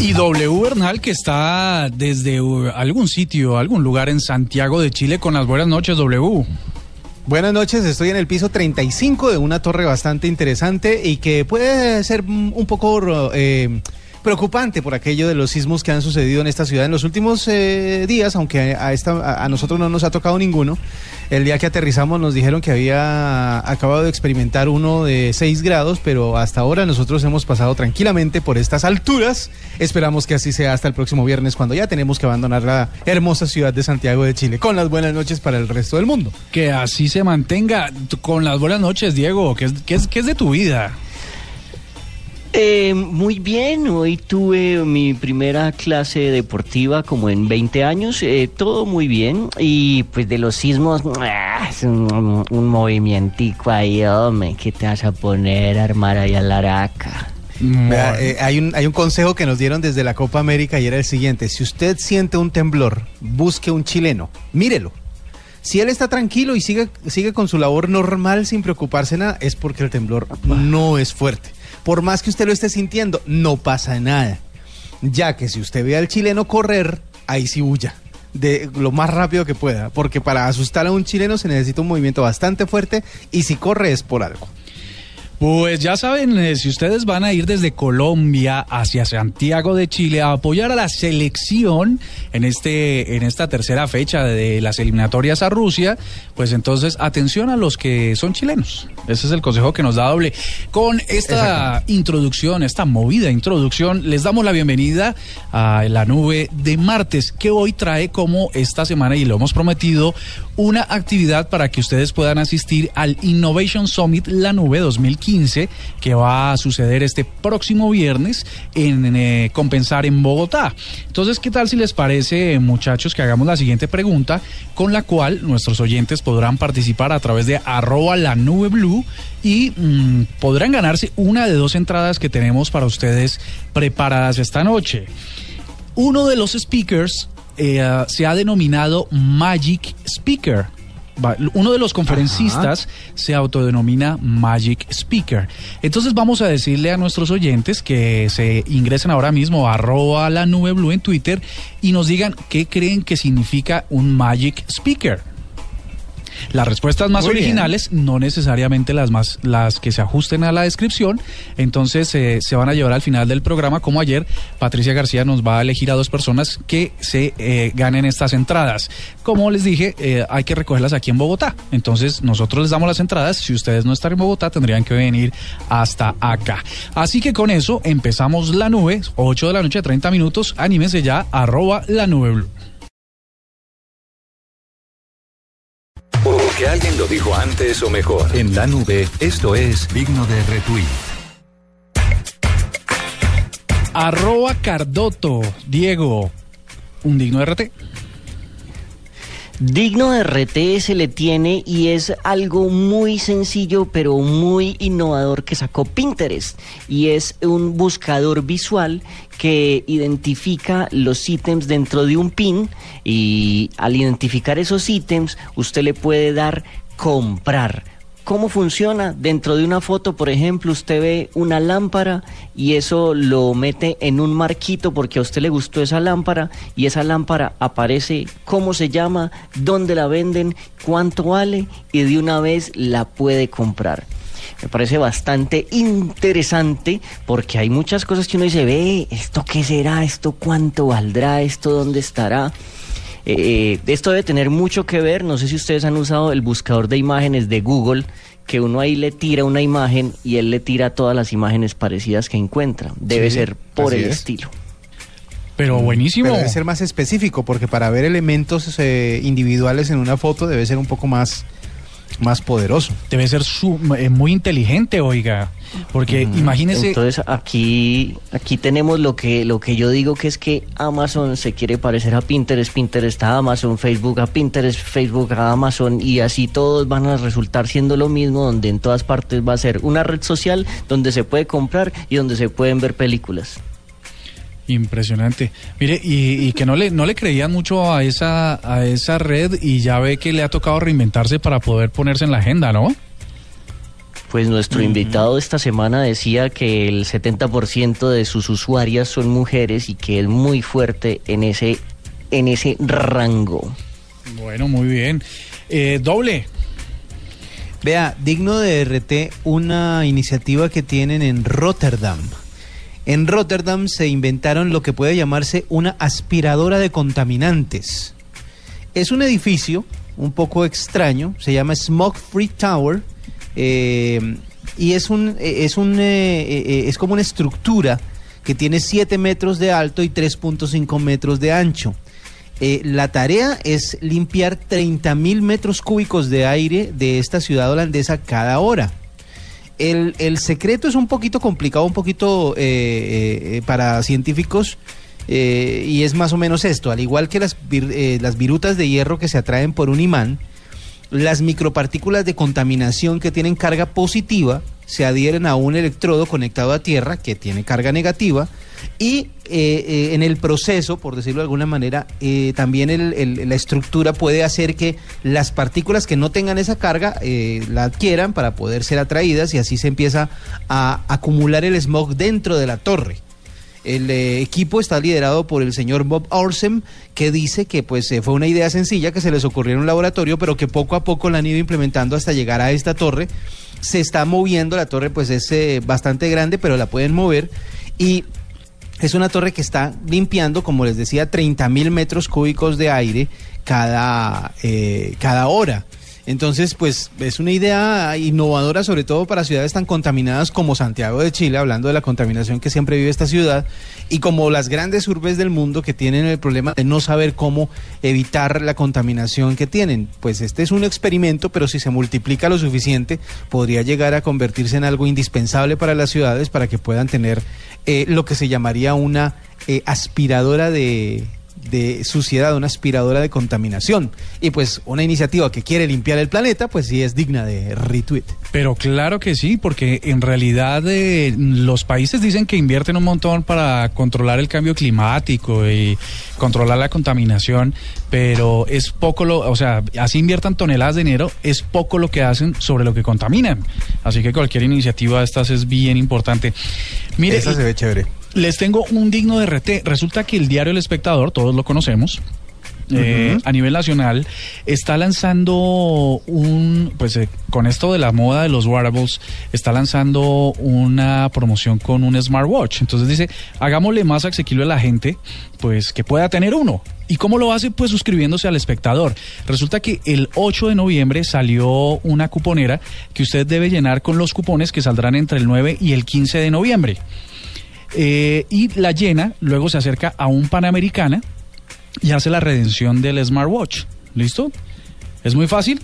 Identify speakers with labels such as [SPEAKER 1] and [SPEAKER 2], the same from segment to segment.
[SPEAKER 1] Y W Bernal, que está desde uh, algún sitio, algún lugar en Santiago de Chile, con las buenas noches, W.
[SPEAKER 2] Buenas noches, estoy en el piso 35 de una torre bastante interesante y que puede ser un poco eh, preocupante por aquello de los sismos que han sucedido en esta ciudad en los últimos eh, días, aunque a, esta, a, nosotros no nos ha tocado ninguno. El día que aterrizamos nos dijeron que había acabado de experimentar uno de 6 grados, pero hasta ahora nosotros hemos pasado tranquilamente por estas alturas. Esperamos que así sea hasta el próximo viernes, cuando ya tenemos que abandonar la hermosa ciudad de Santiago de Chile, con las buenas noches para el resto del mundo.
[SPEAKER 1] Que así se mantenga con las buenas noches, Diego. ¿Qué es, qué es, qué es de tu vida?
[SPEAKER 3] Eh, muy bien, hoy tuve mi primera clase deportiva como en 20 años, eh, todo muy bien y pues de los sismos, ah, es un, un movimientico ahí, hombre, ¿qué te vas a poner a armar ahí a la araca?
[SPEAKER 2] Vea, eh, hay, un, hay un consejo que nos dieron desde la Copa América y era el siguiente, si usted siente un temblor, busque un chileno, mírelo. Si él está tranquilo y sigue, sigue con su labor normal sin preocuparse nada, es porque el temblor no es fuerte. Por más que usted lo esté sintiendo, no pasa nada. Ya que si usted ve al chileno correr, ahí sí huya. De lo más rápido que pueda. Porque para asustar a un chileno se necesita un movimiento bastante fuerte y si corre es por algo.
[SPEAKER 1] Pues ya saben, eh, si ustedes van a ir desde Colombia hacia Santiago de Chile a apoyar a la selección en este en esta tercera fecha de las eliminatorias a Rusia, pues entonces atención a los que son chilenos. Ese es el consejo que nos da doble. Con esta introducción, esta movida introducción, les damos la bienvenida a la nube de martes que hoy trae como esta semana y lo hemos prometido una actividad para que ustedes puedan asistir al Innovation Summit La Nube 2015 que va a suceder este próximo viernes en eh, Compensar en Bogotá. Entonces, ¿qué tal si les parece, muchachos, que hagamos la siguiente pregunta con la cual nuestros oyentes podrán participar a través de arroba la nube blue y mm, podrán ganarse una de dos entradas que tenemos para ustedes preparadas esta noche. Uno de los speakers eh, se ha denominado Magic Speaker. Uno de los conferencistas se autodenomina Magic Speaker. Entonces vamos a decirle a nuestros oyentes que se ingresen ahora mismo a arroba la nube blue en Twitter y nos digan qué creen que significa un Magic Speaker. Las respuestas más
[SPEAKER 2] Muy bien.
[SPEAKER 1] originales, no necesariamente las más las que se ajusten a la descripción, entonces eh, se van a llevar al final del programa, como ayer, Patricia García nos va a elegir a dos personas que se eh, ganen estas entradas. Como les dije, eh, hay que recogerlas aquí en Bogotá. Entonces nosotros les damos las entradas. Si ustedes no están en Bogotá, tendrían que venir hasta acá. Así que con eso empezamos la nube, 8 de la noche, 30 minutos. Anímense ya, arroba la nube blue.
[SPEAKER 4] Porque alguien lo dijo antes o mejor. En la nube, esto es digno de retweet.
[SPEAKER 1] Arroba Cardoto, Diego, un digno RT.
[SPEAKER 3] Digno de RT se le tiene y es algo muy sencillo pero muy innovador que sacó Pinterest y es un buscador visual que identifica los ítems dentro de un pin y al identificar esos ítems usted le puede dar comprar. ¿Cómo funciona? Dentro de una foto, por ejemplo, usted ve una lámpara y eso lo mete en un marquito porque a usted le gustó esa lámpara y esa lámpara aparece cómo se llama, dónde la venden, cuánto vale y de una vez la puede comprar. Me parece bastante interesante porque hay muchas cosas que uno dice, ve, ¿esto qué será? ¿Esto cuánto valdrá? ¿Esto dónde estará? Eh, esto debe tener mucho que ver, no sé si ustedes han usado el buscador de imágenes de Google, que uno ahí le tira una imagen y él le tira todas las imágenes parecidas que encuentra. Debe
[SPEAKER 2] Sí,
[SPEAKER 3] ser por el
[SPEAKER 2] es.
[SPEAKER 3] estilo.
[SPEAKER 1] Pero buenísimo.
[SPEAKER 2] Pero debe ser más específico porque para ver elementos eh, individuales en una foto debe ser un poco más más poderoso.
[SPEAKER 1] Debe ser su- eh, muy inteligente, oiga. Porque imagínese.
[SPEAKER 3] Entonces aquí, aquí tenemos lo que, lo que yo digo que es que Amazon se quiere parecer a Pinterest, Pinterest a Amazon, Facebook a Pinterest, Facebook a Amazon y así todos van a resultar siendo lo mismo, donde en todas partes va a ser una red social donde se puede comprar y donde se pueden ver películas.
[SPEAKER 1] Impresionante. Mire, y, y que no le, no le creían mucho a esa, a esa red y ya ve que le ha tocado reinventarse para poder ponerse en la agenda, ¿no?
[SPEAKER 3] Pues nuestro invitado esta semana decía que el 70% de sus usuarias son mujeres y que es muy fuerte en ese, en ese rango.
[SPEAKER 1] Bueno, muy bien. Eh, doble.
[SPEAKER 2] Vea, digno de RT una iniciativa que tienen en Rotterdam. En Rotterdam se inventaron lo que puede llamarse una aspiradora de contaminantes. Es un edificio un poco extraño, se llama Smoke Free Tower eh, y es un eh, es un eh, eh, es como una estructura que tiene 7 metros de alto y 3.5 metros de ancho. La tarea es limpiar 30 mil metros cúbicos de aire de esta ciudad holandesa cada hora. El, el secreto es un poquito complicado, un poquito eh, eh, para científicos, eh, y es más o menos esto. Al igual que las, vir- eh, las virutas de hierro que se atraen por un imán, las micropartículas de contaminación que tienen carga positiva se adhieren a un electrodo conectado a tierra que tiene carga negativa y eh, eh, en el proceso, por decirlo de alguna manera, eh, también la estructura puede hacer que las partículas que no tengan esa carga la adquieran para poder ser atraídas y así se empieza a acumular el smog dentro de la torre. El equipo está liderado por el señor Bob Orsem, que dice que pues fue una idea sencilla que se les ocurrió en un laboratorio, pero que poco a poco la han ido implementando hasta llegar a esta torre. Se está moviendo, la torre pues es bastante grande, pero la pueden mover y es una torre que está limpiando, como les decía, 30 mil metros cúbicos de aire cada, eh, cada hora. Entonces, pues es una idea innovadora, sobre todo para ciudades tan contaminadas como Santiago de Chile, hablando de la contaminación que siempre vive esta ciudad, y como las grandes urbes del mundo que tienen el problema de no saber cómo evitar la contaminación que tienen. Pues este es un experimento, pero si se multiplica lo suficiente, podría llegar a convertirse en algo indispensable para las ciudades para que puedan tener eh, lo que se llamaría una eh, aspiradora de, de suciedad, una aspiradora de contaminación. Y pues una iniciativa que quiere limpiar el planeta, pues sí es digna de retweet.
[SPEAKER 1] Pero claro que sí, porque en realidad eh, los países dicen que invierten un montón para controlar el cambio climático y controlar la contaminación, pero es poco lo, o sea, así inviertan toneladas de dinero, es poco lo que hacen sobre lo que contaminan. Así que cualquier iniciativa de estas es bien importante. Mire,
[SPEAKER 2] Esa se ve chévere.
[SPEAKER 1] Les tengo un digno de RT. Resulta que el diario El Espectador, todos lo conocemos, eh, a nivel nacional, está lanzando un, pues eh, con esto de la moda de los wearables, está lanzando una promoción con un smartwatch. Entonces dice, hagámosle más asequible a la gente, pues que pueda tener uno. ¿Y cómo lo hace? Pues suscribiéndose al espectador. Resulta que el 8 de noviembre salió una cuponera que usted debe llenar con los cupones que saldrán entre el 9 y el 15 de noviembre. Eh, y la llena, luego se acerca a un Panamericana y hace la redención del smartwatch. ¿Listo? Es muy fácil.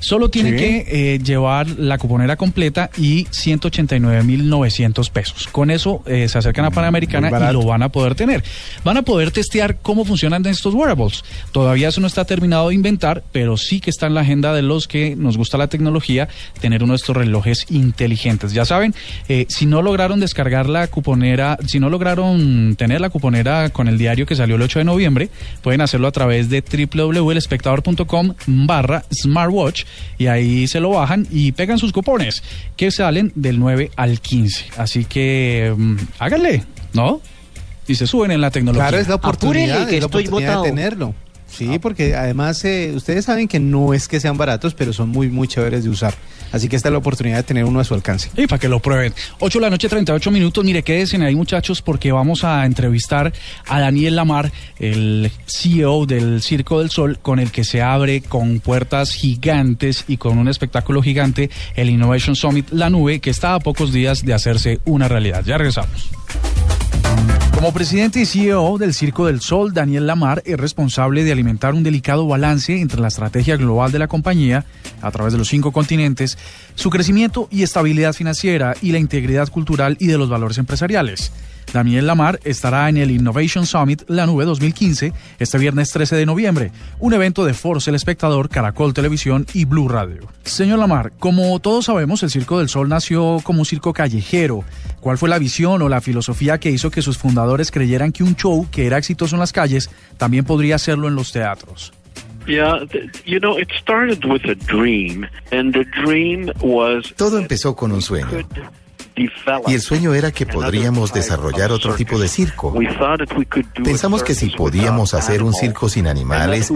[SPEAKER 1] Solo tiene
[SPEAKER 2] Sí.
[SPEAKER 1] que eh, llevar la cuponera completa y 189.900 pesos. Con eso eh, se acercan a Panamericana
[SPEAKER 2] Muy
[SPEAKER 1] y lo van a poder tener. Van a poder testear cómo funcionan estos wearables. Todavía eso no está terminado de inventar, pero sí que está en la agenda de los que nos gusta la tecnología tener uno de estos relojes inteligentes. Ya saben, eh, si no lograron descargar la cuponera, si no lograron tener la cuponera con el diario que salió el 8 de noviembre, pueden hacerlo a través de www.elespectador.com barra smartwatch y ahí se lo bajan y pegan sus cupones que salen del 9 al 15. Así que mm, háganle, ¿no? Y se suben en la tecnología.
[SPEAKER 2] Claro, es la oportunidad,
[SPEAKER 3] Apúrele, que
[SPEAKER 2] es la
[SPEAKER 3] estoy
[SPEAKER 2] oportunidad
[SPEAKER 3] botado.
[SPEAKER 2] de tenerlo. Sí, porque además eh, ustedes saben que no es que sean baratos, pero son muy, muy chéveres de usar. Así que esta es la oportunidad de tener uno a su alcance.
[SPEAKER 1] Y para que lo prueben. 8 de la noche, 38 minutos. Mire, quédense ahí, muchachos, porque vamos a entrevistar a Daniel Lamar, el CEO del Circo del Sol, con el que se abre con puertas gigantes y con un espectáculo gigante el Innovation Summit La Nube, que está a pocos días de hacerse una realidad. Ya regresamos. Como presidente y CEO del Circo del Sol, Daniel Lamar es responsable de alimentar un delicado balance entre la estrategia global de la compañía, a través de los cinco continentes, su crecimiento y estabilidad financiera y la integridad cultural y de los valores empresariales. Daniel Lamar estará en el Innovation Summit La Nube 2015 este viernes 13 de noviembre, un evento de Force El Espectador, Caracol Televisión y Blue Radio. Señor Lamar, como todos sabemos, el Circo del Sol nació como un circo callejero. ¿Cuál fue la visión o la filosofía que hizo que sus fundadores creyeran que un show que era exitoso en las calles también podría hacerlo en los teatros?
[SPEAKER 5] Todo empezó con un sueño. Y el sueño era que podríamos desarrollar otro tipo de circo. Pensamos que si podíamos hacer un circo sin animales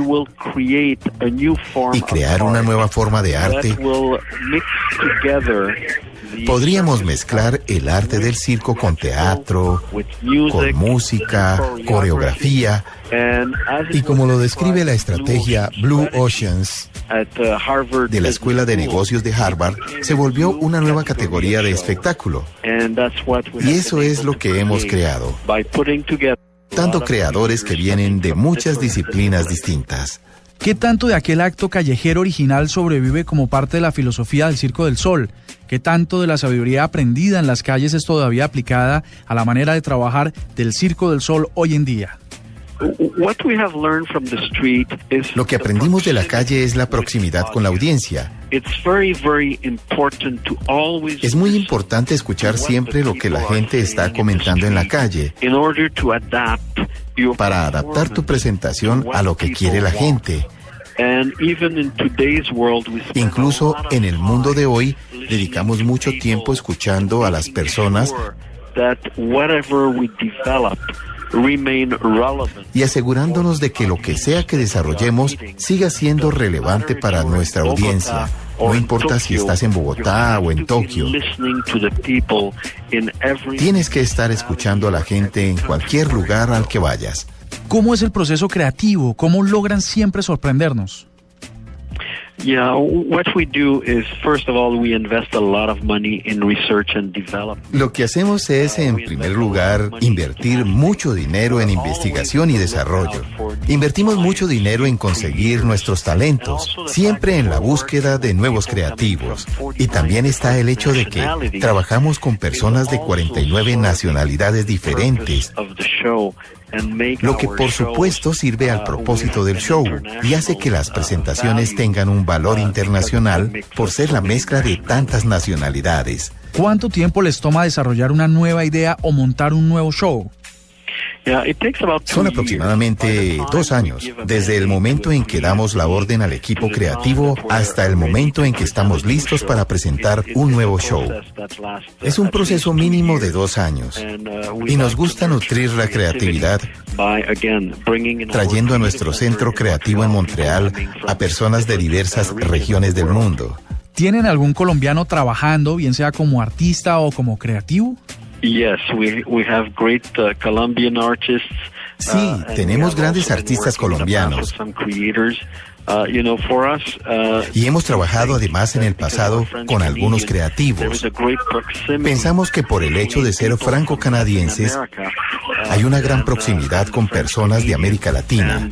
[SPEAKER 5] y crear una nueva forma de arte, podríamos mezclar el arte del circo con teatro, con música, coreografía, y como lo describe la estrategia Blue Oceans de la Escuela de Negocios de Harvard, se volvió una nueva categoría de espectáculo. Y eso es lo que hemos creado. Tanto creadores que vienen de muchas disciplinas distintas.
[SPEAKER 1] ¿Qué tanto de aquel acto callejero original sobrevive como parte de la filosofía del Circo del Sol? ¿Qué tanto de la sabiduría aprendida en las calles es todavía aplicada a la manera de trabajar del Circo del Sol hoy en día?
[SPEAKER 5] Lo que aprendimos de la calle es la proximidad con la audiencia. Es muy importante escuchar siempre lo que la gente está comentando en la calle para adaptar tu presentación a lo que quiere la gente. Incluso en el mundo de hoy dedicamos mucho tiempo escuchando a las personas y asegurándonos de que lo que sea que desarrollemos siga siendo relevante para nuestra audiencia. No importa si estás en Bogotá o en Tokio. Tienes que estar escuchando a la gente en cualquier lugar al que vayas.
[SPEAKER 1] ¿Cómo es el proceso creativo? ¿Cómo logran siempre sorprendernos?
[SPEAKER 5] Lo que hacemos es, en primer lugar, invertir mucho dinero en investigación y desarrollo. Invertimos mucho dinero en conseguir nuestros talentos, siempre en la búsqueda de nuevos creativos. Y también está el hecho de que trabajamos con personas de 49 nacionalidades diferentes lo que por supuesto sirve al propósito del show y hace que las presentaciones tengan un valor internacional por ser la mezcla de tantas nacionalidades.
[SPEAKER 1] ¿Cuánto tiempo les toma desarrollar una nueva idea o montar un nuevo show?
[SPEAKER 5] Son aproximadamente dos años, desde el momento en que damos la orden al equipo creativo hasta el momento en que estamos listos para presentar un nuevo show. Es un proceso mínimo de dos años y nos gusta nutrir la creatividad trayendo a nuestro centro creativo en Montreal a personas de diversas regiones del mundo.
[SPEAKER 1] ¿Tienen algún colombiano trabajando, bien sea como artista o como creativo?
[SPEAKER 5] Sí, tenemos grandes artistas colombianos. Uh, uh, y hemos trabajado además en el pasado con algunos creativos. Pensamos que por el hecho de ser franco-canadienses, uh, hay una gran proximidad con personas de América Latina.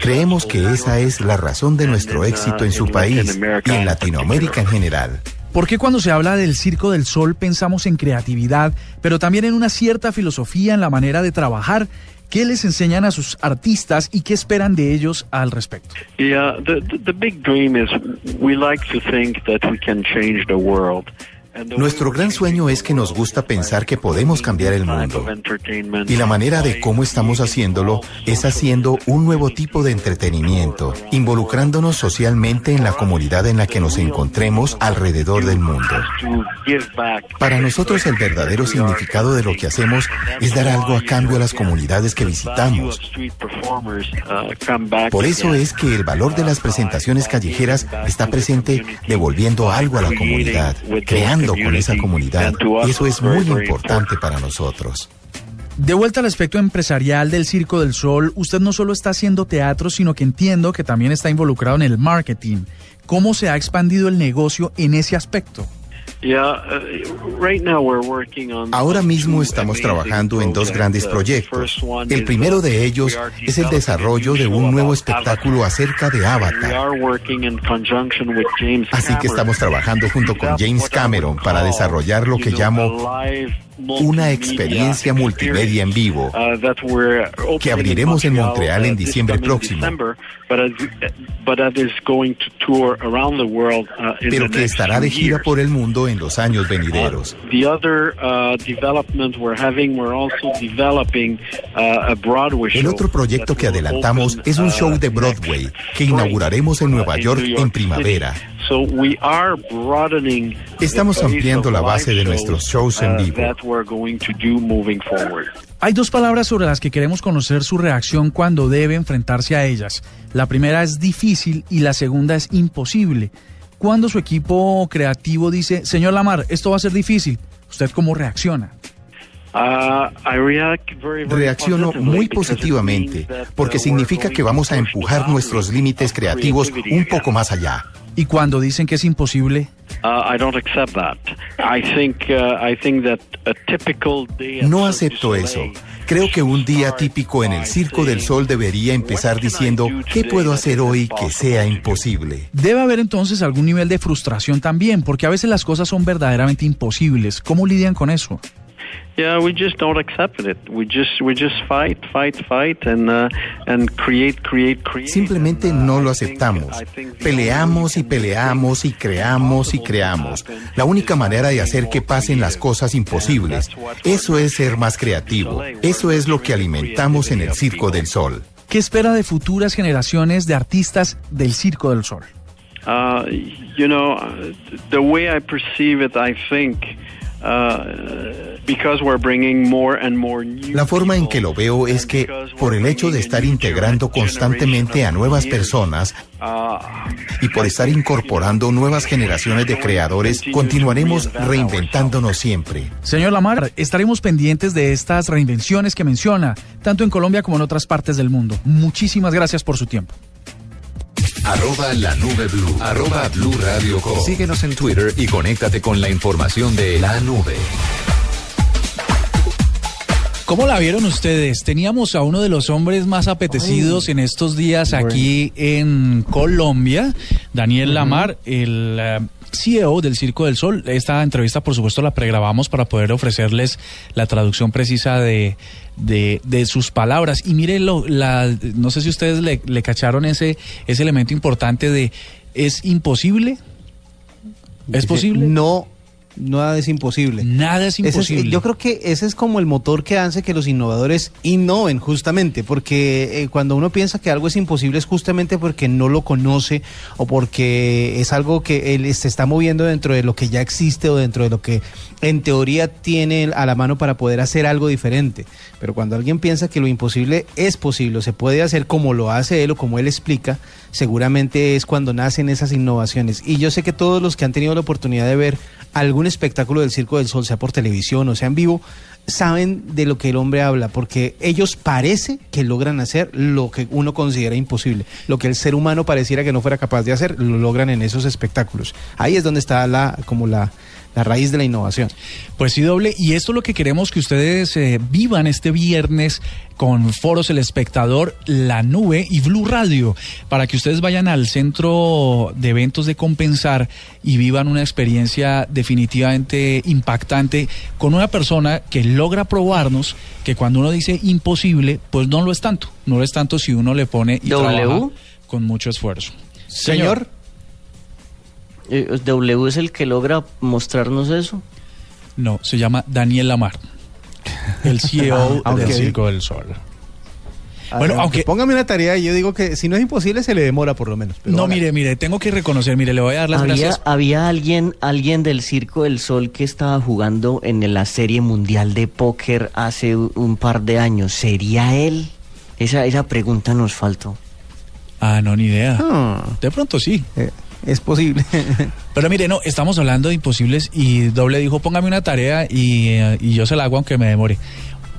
[SPEAKER 5] Creemos que esa es la razón de nuestro éxito en su país y en Latinoamérica en general.
[SPEAKER 1] ¿Por qué cuando se habla del Circo del Sol pensamos en creatividad, pero también en una cierta filosofía en la manera de trabajar? ¿Qué les enseñan a sus artistas y qué esperan de ellos al respecto?
[SPEAKER 6] Yeah, the, big dream is we like to think that we can change the world.
[SPEAKER 5] Nuestro gran sueño es que nos gusta pensar que podemos cambiar el mundo. Y la manera de cómo estamos haciéndolo es haciendo un nuevo tipo de entretenimiento, involucrándonos socialmente en la comunidad en la que nos encontremos alrededor del mundo. Para nosotros el verdadero significado de lo que hacemos es dar algo a cambio a las comunidades que visitamos. Por eso es que el valor de las presentaciones callejeras está presente devolviendo algo a la comunidad, creando con esa comunidad. Y eso es muy importante para nosotros.
[SPEAKER 1] De vuelta al aspecto empresarial del Circo del Sol, usted no solo está haciendo teatro, sino que entiendo que también está involucrado en el marketing. ¿Cómo se ha expandido el negocio en ese aspecto?
[SPEAKER 5] Ahora mismo estamos trabajando en dos grandes proyectos. El primero de ellos es el desarrollo de un nuevo espectáculo acerca de Avatar. Así que estamos trabajando junto con James Cameron para desarrollar lo que llamo una experiencia multimedia en vivo que abriremos en Montreal en diciembre próximo, pero que estará de gira por el mundo en los años venideros. El otro proyecto que adelantamos es un show de Broadway que inauguraremos en Nueva York en primavera. Estamos ampliando la base de nuestros shows en vivo.
[SPEAKER 1] Hay dos palabras sobre las que queremos conocer su reacción cuando debe enfrentarse a ellas. La primera es difícil y la segunda es imposible. Cuando su equipo creativo dice, señor Lamar, esto va a ser difícil, ¿usted cómo reacciona?
[SPEAKER 5] Reacciono muy positivamente porque significa que vamos a empujar nuestros límites creativos un poco más allá.
[SPEAKER 1] ¿Y cuando dicen que es imposible?
[SPEAKER 5] No acepto eso. Creo que un día típico en el Circo del Sol debería empezar diciendo, ¿qué puedo hacer hoy que sea imposible?
[SPEAKER 1] Debe haber entonces algún nivel de frustración también, porque a veces las cosas son verdaderamente imposibles. ¿Cómo lidian con eso?
[SPEAKER 6] Yeah, we just don't accept it. We just we just fight, fight, fight and uh, and create, create, create.
[SPEAKER 5] Simplemente no lo aceptamos. Peleamos y peleamos y creamos y creamos. La única manera de hacer que pasen las cosas imposibles. Eso es ser más creativo. Eso es lo que alimentamos en el Circo del Sol.
[SPEAKER 1] ¿Qué espera de futuras generaciones de artistas del Circo del Sol?
[SPEAKER 6] Uh, you know, uh, the way I perceive it, I think. Uh,
[SPEAKER 5] la forma en que lo veo es que por el hecho de estar integrando constantemente a nuevas personas y por estar incorporando nuevas generaciones de creadores, continuaremos reinventándonos siempre.
[SPEAKER 1] Señor Lamar, estaremos pendientes de estas reinvenciones que menciona, tanto en Colombia como en otras partes del mundo. Muchísimas gracias por su tiempo.
[SPEAKER 4] Arroba la nube blue. Arroba blue radio Síguenos en Twitter y conéctate con la información de la nube.
[SPEAKER 1] ¿Cómo la vieron ustedes? Teníamos a uno de los hombres más apetecidos en estos días aquí en Colombia, Daniel Lamar, el eh, CEO del Circo del Sol. Esta entrevista, por supuesto, la pregrabamos para poder ofrecerles la traducción precisa de, de, sus palabras. Y mire, la, no sé si ustedes le, le cacharon ese, ese elemento importante de ¿es imposible? ¿Es posible?
[SPEAKER 2] No Nada es imposible.
[SPEAKER 1] Nada es imposible.
[SPEAKER 2] yo creo que ese es como el motor que hace que los innovadores innoven justamente, porque eh, cuando uno piensa que algo es imposible es justamente porque no lo conoce o porque es algo que él se está moviendo dentro de lo que ya existe o dentro de lo que en teoría tiene a la mano para poder hacer algo diferente. Pero cuando alguien piensa que lo imposible es posible se puede hacer como lo hace él o como él explica, seguramente es cuando nacen esas innovaciones. Y yo sé que todos los que han tenido la oportunidad de ver algún espectáculo del Circo del Sol, sea por televisión o sea en vivo, saben de lo que el hombre habla, porque ellos parece que logran hacer lo que uno considera imposible. Lo que el ser humano pareciera que no fuera capaz de hacer, lo logran en esos espectáculos. Ahí es donde está la, como la, la raíz de la innovación.
[SPEAKER 1] Pues sí, doble. Y esto es lo que queremos que ustedes eh, vivan este viernes con Foros El Espectador, La Nube y Blue Radio, para que ustedes vayan al centro de eventos de Compensar y vivan una experiencia definitivamente impactante con una persona que logra probarnos que cuando uno dice imposible, pues no lo es tanto. No lo es tanto si uno le pone y trabaja con mucho esfuerzo.
[SPEAKER 2] Señor
[SPEAKER 3] ¿W es el que logra mostrarnos eso?
[SPEAKER 1] No, se llama Daniel Lamar, el CEO del Circo del Sol.
[SPEAKER 2] Ah, bueno, aunque póngame una tarea y yo digo que si no es imposible se le demora por lo menos.
[SPEAKER 1] no, mire, mire, tengo que reconocer, mire, le voy a dar las
[SPEAKER 3] había,
[SPEAKER 1] gracias.
[SPEAKER 3] Había alguien, alguien del Circo del Sol que estaba jugando en la Serie Mundial de Póker hace un par de años. ¿Sería él? Esa, esa pregunta nos faltó.
[SPEAKER 1] Ah, no, ni idea. Ah. De pronto sí.
[SPEAKER 2] Eh, es posible.
[SPEAKER 1] Pero mire, no, estamos hablando de imposibles y Doble dijo, póngame una tarea y, eh, yo se la hago aunque me demore.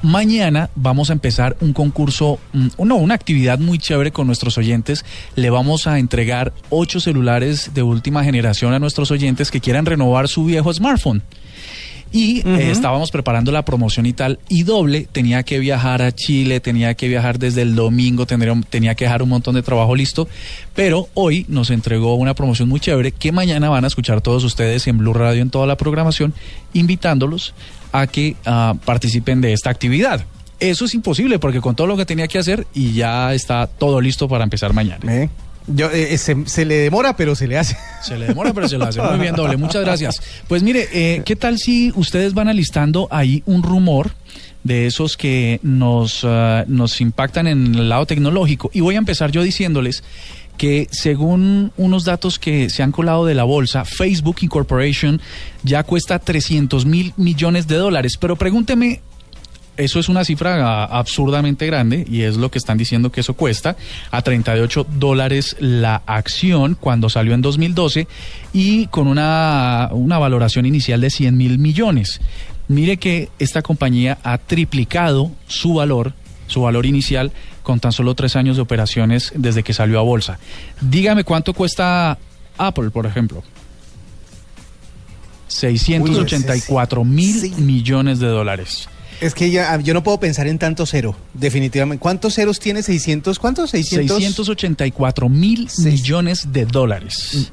[SPEAKER 1] Mañana vamos a empezar un concurso, mm, no, una actividad muy chévere con nuestros oyentes. Le vamos a entregar ocho celulares de última generación a nuestros oyentes que quieran renovar su viejo smartphone. Y eh, estábamos preparando la promoción y tal. Y doble tenía que viajar a Chile, tenía que viajar desde el domingo, tendría, tenía que dejar un montón de trabajo listo. Pero hoy nos entregó una promoción muy chévere que mañana van a escuchar todos ustedes en Blue Radio en toda la programación, invitándolos a que ah, participen de esta actividad. Eso es imposible porque con todo lo que tenía que hacer y ya está todo listo para empezar mañana.
[SPEAKER 2] Yo, eh, se, se, le demora, pero se le hace.
[SPEAKER 1] Se le demora, pero se lo hace. Muy bien, doble. Muchas gracias. Pues mire, eh, ¿qué tal si ustedes van alistando ahí un rumor de esos que nos, uh, nos impactan en el lado tecnológico? Y voy a empezar yo diciéndoles que según unos datos que se han colado de la bolsa, Facebook Incorporation ya cuesta 300 mil millones de dólares. Pero pregúnteme eso es una cifra absurdamente grande y es lo que están diciendo que eso cuesta a 38 dólares la acción cuando salió en 2012 y con una, una valoración inicial de 100 mil millones. Mire que esta compañía ha triplicado su valor, su valor inicial con tan solo tres años de operaciones desde que salió a bolsa. Dígame cuánto cuesta Apple, por ejemplo. 684 mil millones de dólares.
[SPEAKER 2] Es que ya, yo no puedo pensar en tanto cero, definitivamente. ¿Cuántos ceros tiene? ¿600? ¿Cuántos?
[SPEAKER 1] 600... 684 mil millones de dólares.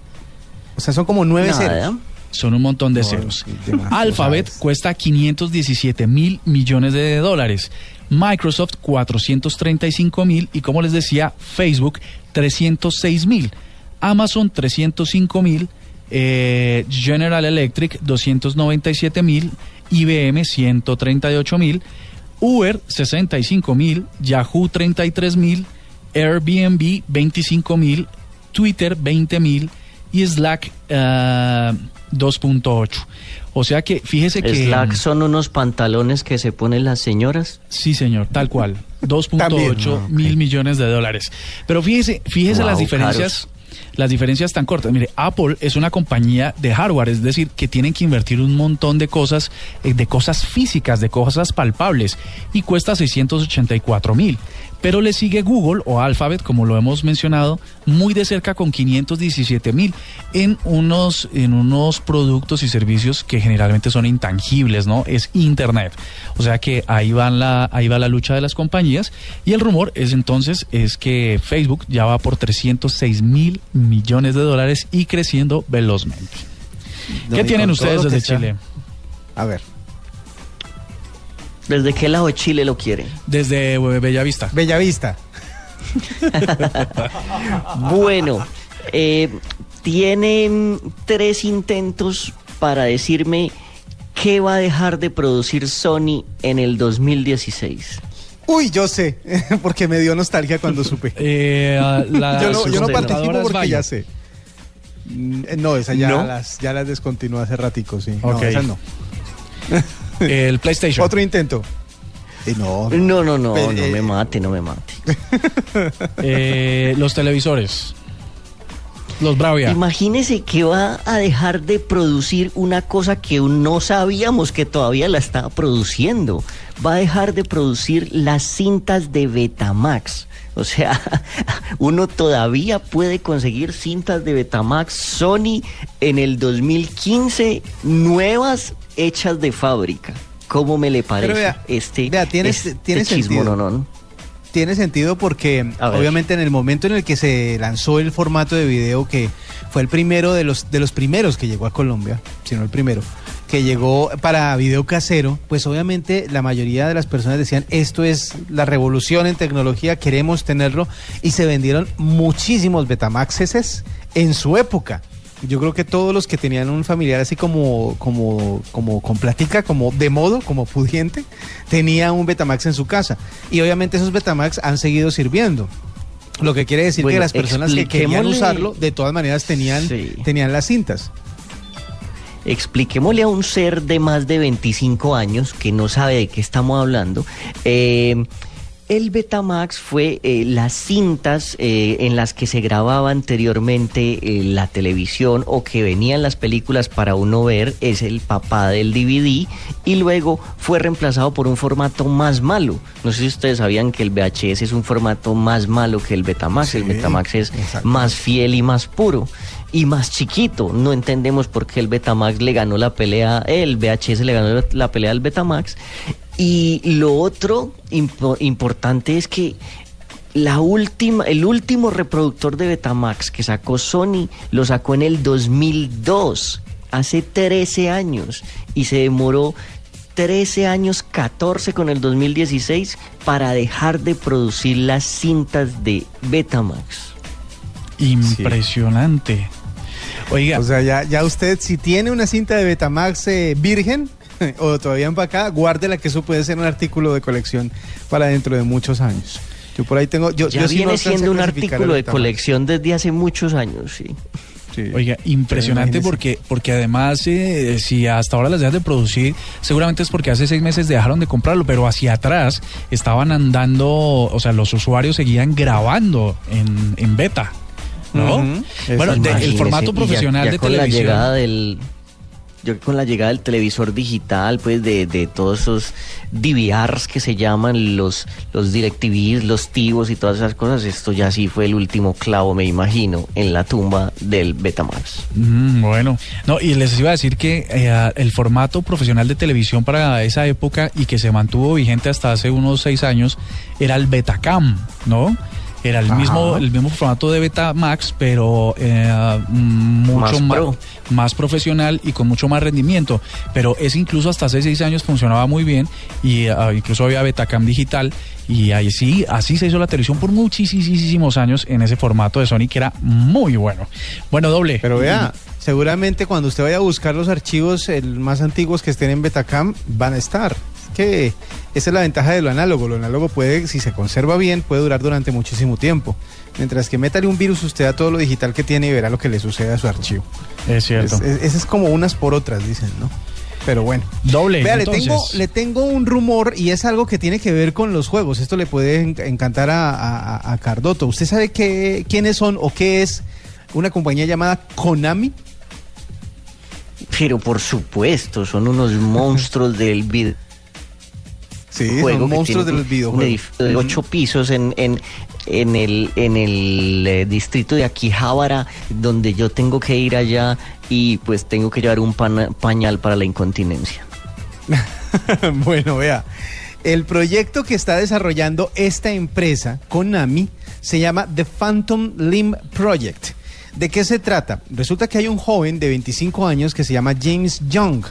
[SPEAKER 2] O sea, son como nueve ceros.
[SPEAKER 1] Son un montón de ceros. Alphabet cuesta 517 mil millones de dólares. Microsoft 435 mil y como les decía, Facebook 306 mil. Amazon 305 mil. Eh, General Electric 297 mil IBM 138 mil, Uber 65 mil, Yahoo 33 mil, Airbnb 25 mil, Twitter 20 mil y Slack 2.8. Eh, o sea que fíjese que...
[SPEAKER 3] Slack son unos pantalones que se ponen las señoras.
[SPEAKER 1] Sí, señor, tal cual. 2.8 mil millones de dólares. Pero fíjese, fíjese las diferencias las diferencias tan cortas. Mire, Apple es una compañía de hardware, es decir, que tienen que invertir un montón de cosas, eh, de cosas físicas, de cosas palpables, y cuesta 684 mil pero le sigue Google o Alphabet, como lo hemos mencionado, muy de cerca con 517 mil en unos, en unos productos y servicios que generalmente son intangibles, ¿no? Es Internet. O sea que ahí, van la, ahí va la lucha de las compañías y el rumor es entonces es que Facebook ya va por 306 mil millones de dólares y creciendo velozmente. ¿Qué tienen ustedes desde Chile?
[SPEAKER 2] A ver.
[SPEAKER 3] ¿Desde qué lado de Chile lo quieren?
[SPEAKER 1] Desde eh, Bellavista.
[SPEAKER 2] Bellavista.
[SPEAKER 3] bueno, eh, tienen tres intentos para decirme qué va a dejar de producir Sony en el 2016.
[SPEAKER 2] Uy, yo sé, porque me dio nostalgia cuando supe.
[SPEAKER 1] Eh,
[SPEAKER 2] yo, no, participo porque ya sé. Mm, no, esa ya, Las, ya las descontinuó hace ratico, sí. No, esa no.
[SPEAKER 1] El PlayStation.
[SPEAKER 2] Otro intento.
[SPEAKER 3] Eh, no, no, no, no, no me mate, no me mate.
[SPEAKER 1] Eh, los televisores. Los Bravia.
[SPEAKER 3] Imagínese que va a dejar de producir una cosa que no sabíamos que todavía la estaba produciendo. Va a dejar de producir las cintas de Betamax. O sea, uno todavía puede conseguir cintas de Betamax Sony en el 2015 nuevas hechas de fábrica. ¿Cómo me le parece este,
[SPEAKER 2] vea, tiene,
[SPEAKER 3] este
[SPEAKER 2] tiene sentido. No, Tiene sentido porque obviamente en el momento en el que se lanzó el formato de video que fue el primero de los de los primeros que llegó a Colombia, si no el primero, que llegó para video casero, pues obviamente la mayoría de las personas decían, esto es la revolución en tecnología, queremos tenerlo, y se vendieron muchísimos Betamaxes en su época yo creo que todos los que tenían un familiar así como, como, como con platica, como de modo, como pudiente, tenía un Betamax en su casa. Y obviamente esos Betamax han seguido sirviendo. Lo que quiere decir que las personas que querían usarlo, de todas maneras tenían, tenían las cintas.
[SPEAKER 3] Expliquémosle a un ser de más de 25 años que no sabe de qué estamos hablando. Eh, El Betamax fue eh, las cintas eh, en las que se grababa anteriormente eh, la televisión o que venían las películas para uno ver, es el papá del DVD y luego fue reemplazado por un formato más malo. No sé si ustedes sabían que el VHS es un formato más malo que el Betamax, el Betamax es más fiel y más puro y más chiquito. No entendemos por qué el Betamax le ganó la pelea, el VHS le ganó la pelea al Betamax y lo otro importante es que la última, el último reproductor de Betamax que sacó Sony lo sacó en el 2002, hace 13 años, y se demoró 13 años, 14 con el 2016, para dejar de producir las cintas de Betamax.
[SPEAKER 1] Impresionante.
[SPEAKER 2] Oiga. O sea, ya, ya usted, si tiene una cinta de Betamax eh, virgen, o todavía en acá, guárdela que eso puede ser un artículo de colección para dentro de muchos años. Yo por ahí tengo. Yo,
[SPEAKER 3] ya viene siendo un artículo de colección desde hace muchos años, sí.
[SPEAKER 1] Oiga, impresionante porque, porque además, eh, si hasta ahora las dejan de producir, seguramente es porque hace seis meses dejaron de comprarlo, pero hacia atrás estaban andando, o sea, los usuarios seguían grabando en, en beta, ¿no? Bueno, el formato profesional de
[SPEAKER 3] con
[SPEAKER 1] televisión.
[SPEAKER 3] La llegada del yo con la llegada del televisor digital, pues de, de todos esos DVRs que se llaman, los, los DirecTVs, los TiVos y todas esas cosas, esto ya sí fue el último clavo, me imagino, en la tumba del Betamax.
[SPEAKER 1] Mm, bueno, no, y les iba a decir que eh, el formato profesional de televisión para esa época y que se mantuvo vigente hasta hace unos seis años era el Betacam, ¿no? Era el mismo, el mismo formato de Betamax, pero eh, mucho más, más, profesional y con mucho más rendimiento. Pero ese incluso hasta hace seis años funcionaba muy bien y ah, incluso había Betacam digital y ahí sí, así se hizo la televisión por muchísimos años en ese formato de Sony que era muy bueno. Bueno, doble.
[SPEAKER 2] Pero vea, seguramente cuando usted vaya a buscar los archivos el más antiguos que estén en Betacam van a estar que esa es la ventaja de lo análogo. Lo análogo puede, si se conserva bien, puede durar durante muchísimo tiempo. Mientras que métale un virus usted a todo lo digital que tiene y verá lo que le sucede a su archivo.
[SPEAKER 1] Es cierto.
[SPEAKER 2] Es, es, como unas por otras, dicen, ¿no? Pero bueno.
[SPEAKER 1] Doble.
[SPEAKER 2] Vea, le tengo, le tengo un rumor y es algo que tiene que ver con los juegos. Esto le puede encantar a, a, Cardoto. ¿Usted sabe qué, quiénes son o qué es una compañía llamada Konami?
[SPEAKER 3] Pero por supuesto, son unos monstruos del video
[SPEAKER 2] Sí, juego son monstruos de los videojuegos.
[SPEAKER 3] de ocho pisos en, en, en el, en el eh, distrito de Akihabara, donde yo tengo que ir allá y pues tengo que llevar un pañal para la incontinencia.
[SPEAKER 2] bueno, vea. El proyecto que está desarrollando esta empresa, Konami, se llama The Phantom Limb Project. ¿De qué se trata? Resulta que hay un joven de 25 años que se llama James Young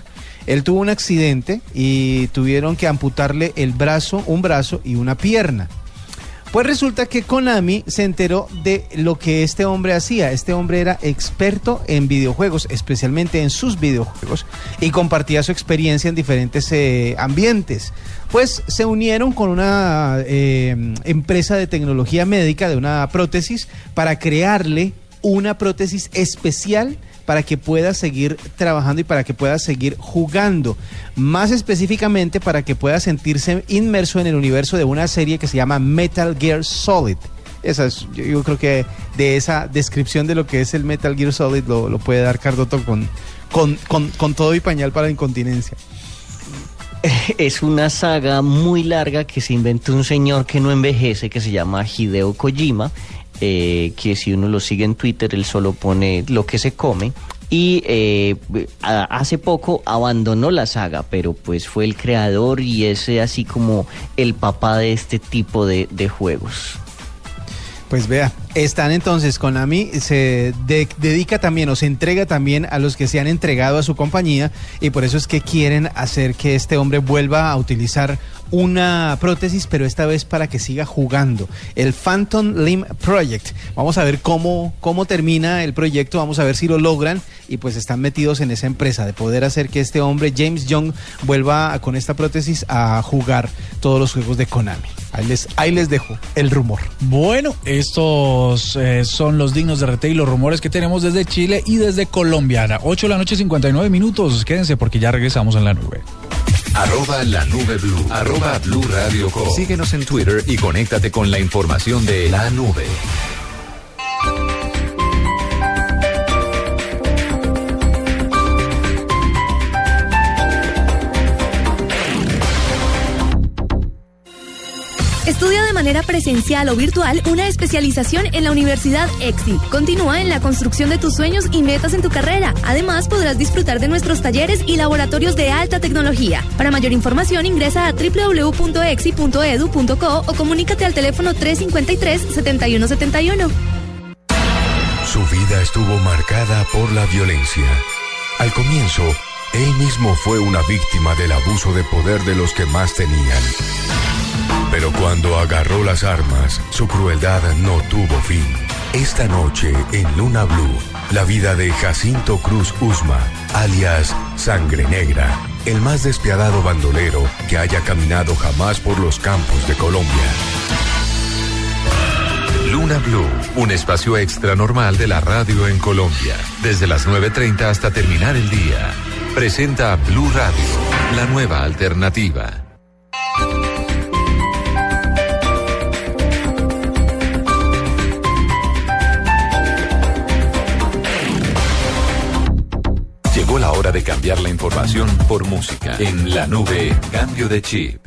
[SPEAKER 2] él tuvo un accidente y tuvieron que amputarle el brazo, un brazo y una pierna. Pues resulta que Konami se enteró de lo que este hombre hacía. Este hombre era experto en videojuegos, especialmente en sus videojuegos, y compartía su experiencia en diferentes eh, ambientes. Pues se unieron con una eh, empresa de tecnología médica, de una prótesis, para crearle una prótesis especial para que pueda seguir trabajando y para que pueda seguir jugando. Más específicamente para que pueda sentirse inmerso en el universo de una serie que se llama Metal Gear Solid. Esa es, yo, creo que de esa descripción de lo que es el Metal Gear Solid lo, puede dar Cardoto con, con, con todo y pañal para la incontinencia.
[SPEAKER 3] Es una saga muy larga que se inventó un señor que no envejece, que se llama Hideo Kojima, eh, que si uno lo sigue en Twitter, él solo pone lo que se come. Y eh, hace poco abandonó la saga, pero pues fue el creador y es así como el papá de este tipo de, juegos.
[SPEAKER 2] Pues vea, están entonces, Konami se dedica también o se entrega también a los que se han entregado a su compañía y por eso es que quieren hacer que este hombre vuelva a utilizar una prótesis, pero esta vez para que siga jugando. El Phantom Limb Project. Vamos a ver cómo, cómo termina el proyecto, vamos a ver si lo logran y pues están metidos en esa empresa de poder hacer que este hombre, James Young, vuelva con esta prótesis a jugar todos los juegos de Konami. Ahí les, ahí les dejo el rumor.
[SPEAKER 1] Bueno, estos eh, son los dignos de RT y los rumores que tenemos desde Chile y desde Colombia. 8 de la noche, 59 minutos. Quédense porque ya regresamos en la nube.
[SPEAKER 4] Arroba la nube blue. Arroba Síguenos en Twitter y conéctate con la información de la nube.
[SPEAKER 7] Estudia de manera presencial o virtual una especialización en la Universidad EXI. Continúa en la construcción de tus sueños y metas en tu carrera. Además, podrás disfrutar de nuestros talleres y laboratorios de alta tecnología. Para mayor información, ingresa a www.exi.edu.co o comunícate al teléfono 353-7171.
[SPEAKER 8] Su vida estuvo marcada por la violencia. Al comienzo, él mismo fue una víctima del abuso de poder de los que más tenían. Pero cuando agarró las armas, su crueldad no tuvo fin. Esta noche en Luna Blue, la vida de Jacinto Cruz Usma, alias Sangre Negra, el más despiadado bandolero que haya caminado jamás por los campos de Colombia.
[SPEAKER 4] Luna Blue, un espacio extra normal de la radio en Colombia, desde las 9.30 hasta terminar el día. Presenta Blue Radio, la nueva alternativa. De cambiar la información por música. En la nube, cambio de chip.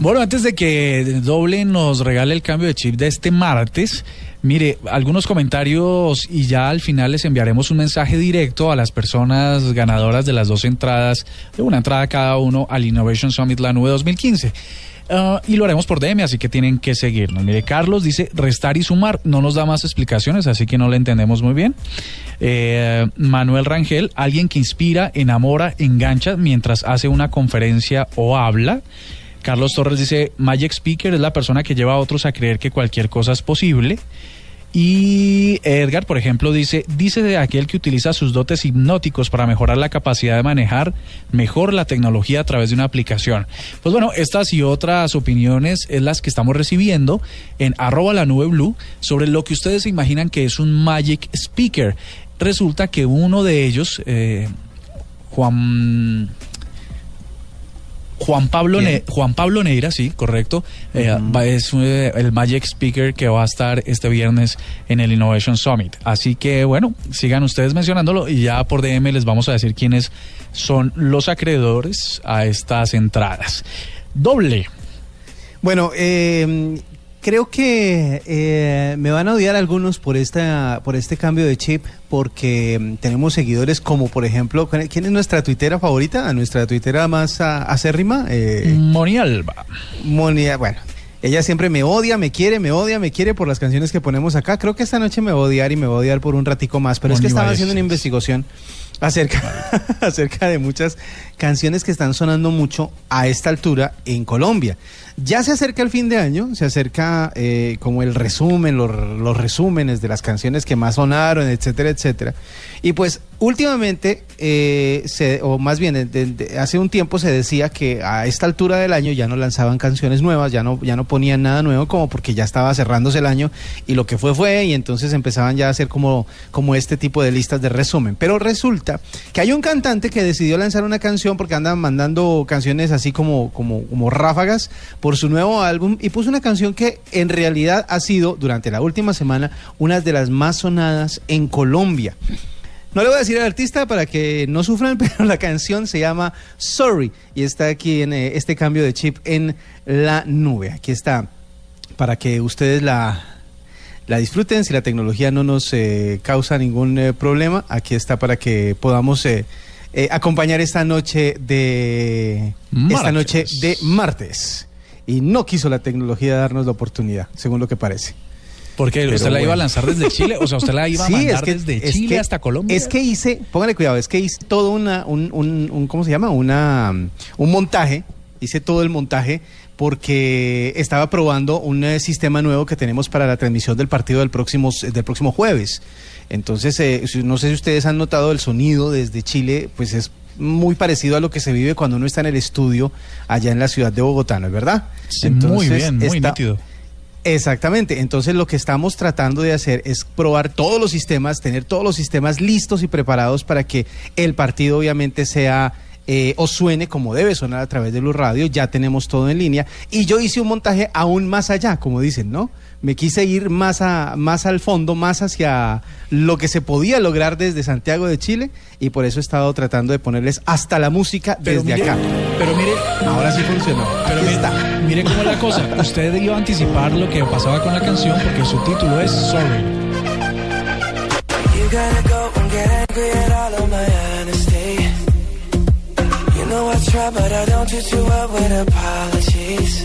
[SPEAKER 1] Bueno, antes de que Doble nos regale el cambio de chip de este martes, mire, algunos comentarios y ya al final les enviaremos un mensaje directo a las personas ganadoras de las dos entradas, de una entrada cada uno al Innovation Summit La Nube 2015. Uh, y lo haremos por DM, así que tienen que seguirnos. Mire, Carlos dice restar y sumar, no nos da más explicaciones, así que no le entendemos muy bien. Eh, Manuel Rangel, alguien que inspira, enamora, engancha mientras hace una conferencia o habla. Carlos Torres dice, Magic Speaker es la persona que lleva a otros a creer que cualquier cosa es posible. Y Edgar, por ejemplo, dice, dice de aquel que utiliza sus dotes hipnóticos para mejorar la capacidad de manejar mejor la tecnología a través de una aplicación. Pues bueno, estas y otras opiniones es las que estamos recibiendo en arroba la nube blue sobre lo que ustedes se imaginan que es un Magic Speaker. Resulta que uno de ellos, eh, Juan Juan Pablo, Juan Pablo Neira, sí, correcto. Eh, es eh, el Magic Speaker que va a estar este viernes en el Innovation Summit. Así que, bueno, sigan ustedes mencionándolo y ya por DM les vamos a decir quiénes son los acreedores a estas entradas. Doble.
[SPEAKER 2] Bueno, eh, creo que eh, me van a odiar algunos por esta por este cambio de chip porque mm, tenemos seguidores como por ejemplo quién es nuestra tuitera favorita nuestra tuitera más acérrima
[SPEAKER 1] eh, Monialba
[SPEAKER 2] Monia bueno ella siempre me odia, me quiere, me odia, me quiere por las canciones que ponemos acá. Creo que esta noche me va a odiar y me va a odiar por un ratico más, pero es que estaba haciendo una investigación acerca, acerca de muchas canciones que están sonando mucho a esta altura en Colombia. Ya se acerca el fin de año, se acerca eh, como el resumen, los, resúmenes de las canciones que más sonaron, etcétera, etcétera. Y pues últimamente, eh, se, o más bien hace un tiempo se decía que a esta altura del año ya no lanzaban canciones nuevas, ya no, ya no ponían nada nuevo, como porque ya estaba cerrándose el año y lo que fue fue, y entonces empezaban ya a hacer como, como este tipo de listas de resumen. Pero resulta que hay un cantante que decidió lanzar una canción porque andan mandando canciones así como, como, como ráfagas por su nuevo álbum y puso una canción que en realidad ha sido durante la última semana una de las más sonadas en Colombia. No le voy a decir al artista para que no sufran, pero la canción se llama Sorry y está aquí en eh, este cambio de chip en la nube. Aquí está para que ustedes la, la disfruten. Si la tecnología no nos eh, causa ningún eh, problema, aquí está para que podamos acompañar esta noche de esta noche de martes y no quiso la tecnología darnos la oportunidad, según lo que parece.
[SPEAKER 1] Porque usted la iba a lanzar desde Chile, o sea, usted la iba a mandar desde Chile hasta Colombia.
[SPEAKER 2] Es que hice, póngale cuidado, es que hice todo una, un, un, ¿cómo se llama? Una, un montaje, hice todo el montaje porque estaba probando un eh, sistema nuevo que tenemos para la transmisión del partido del próximo, del próximo jueves. Entonces, eh, no sé si ustedes han notado el sonido desde Chile, pues es muy parecido a lo que se vive cuando uno está en el estudio allá en la ciudad de Bogotá, ¿no es verdad?
[SPEAKER 1] muy bien, muy nítido.
[SPEAKER 2] Exactamente, entonces lo que estamos tratando de hacer es probar todos los sistemas, tener todos los sistemas listos y preparados para que el partido obviamente sea eh, os suene como debe sonar a través de Blue Radio. Ya tenemos todo en línea. Y yo hice un montaje aún más allá, como dicen, ¿no? Me quise ir más, a, más al fondo, más hacia lo que se podía lograr desde Santiago de Chile. Y por eso he estado tratando de ponerles hasta la música
[SPEAKER 1] Pero
[SPEAKER 2] desde
[SPEAKER 1] mire-
[SPEAKER 2] acá.
[SPEAKER 1] Pero mire,
[SPEAKER 2] Ahora sí funcionó.
[SPEAKER 1] pero mire,
[SPEAKER 2] está.
[SPEAKER 1] mire cómo es la cosa. Usted iba a anticipar lo que pasaba con la canción porque su título es Sorry.
[SPEAKER 9] You gotta go and get angry at all of my honesty. You know I try, but I don't do too well with apologies.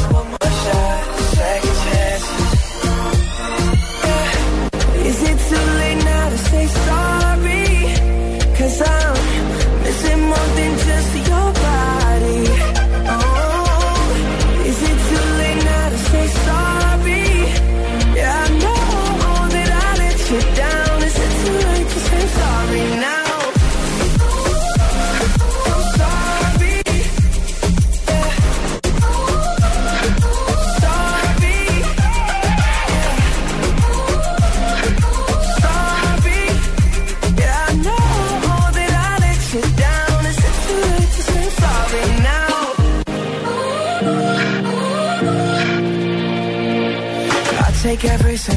[SPEAKER 9] late now to say sorry? Cause I'm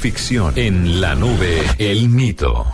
[SPEAKER 4] ficción? En la nube, el mito.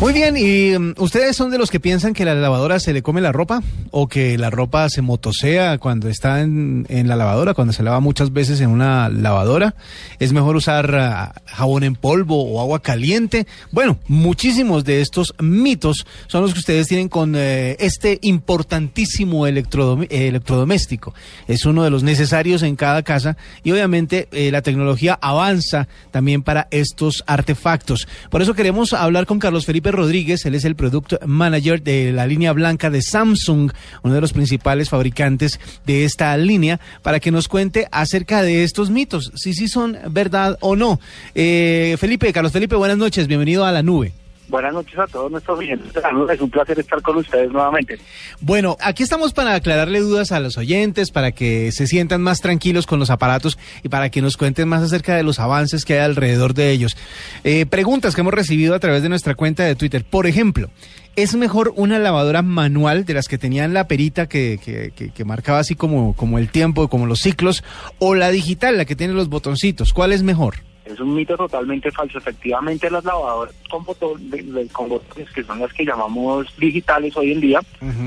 [SPEAKER 2] Muy bien, ¿y mm, ustedes son de los que piensan que la lavadora se le come la ropa? ¿O que la ropa se motosea cuando está en, la lavadora, cuando se lava muchas veces en una lavadora? ¿Es mejor usar ah, jabón en polvo o agua caliente? Bueno, muchísimos de estos mitos son los que ustedes tienen con eh, este importantísimo electrodom- electrodoméstico. Es uno de los necesarios en cada casa y obviamente eh, la tecnología avanza también para estos artefactos. Por eso queremos hablar con Carlos Felipe Rodríguez, él es el Product Manager de la línea blanca de Samsung, uno de los principales fabricantes de esta línea, para que nos cuente acerca de estos mitos, si sí son verdad o no. Eh, Felipe, Carlos Felipe, buenas noches, bienvenido a la nube.
[SPEAKER 10] Buenas noches a todos nuestros oyentes. Es un placer estar con ustedes nuevamente.
[SPEAKER 2] Bueno, aquí estamos para aclararle dudas a los oyentes, para que se sientan más tranquilos con los aparatos y para que nos cuenten más acerca de los avances que hay alrededor de ellos. Eh, preguntas que hemos recibido a través de nuestra cuenta de Twitter. Por ejemplo, ¿es mejor una lavadora manual de las que tenían la perita que, que- que- que marcaba así como, como el tiempo, como los ciclos, o la digital, la que tiene los botoncitos? ¿Cuál es mejor?
[SPEAKER 10] Es un mito totalmente falso. Efectivamente, las lavadoras con, botón, de- de- con botones, que son las que llamamos digitales hoy en día,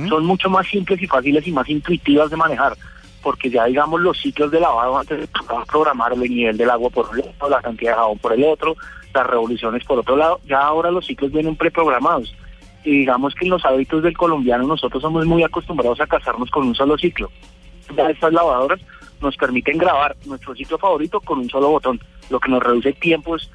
[SPEAKER 10] son mucho más simples y fáciles y más intuitivas de manejar. Porque ya, digamos, los ciclos de lavado antes tocaba programar el nivel del agua por un lado, la cantidad de jabón por el otro, las revoluciones por otro lado. Ya ahora los ciclos vienen preprogramados. Y digamos que en los hábitos del colombiano nosotros somos muy acostumbrados a casarnos con un solo ciclo. Estas lavadoras nos permiten grabar nuestro ciclo favorito con un solo botón, lo que nos reduce tiempos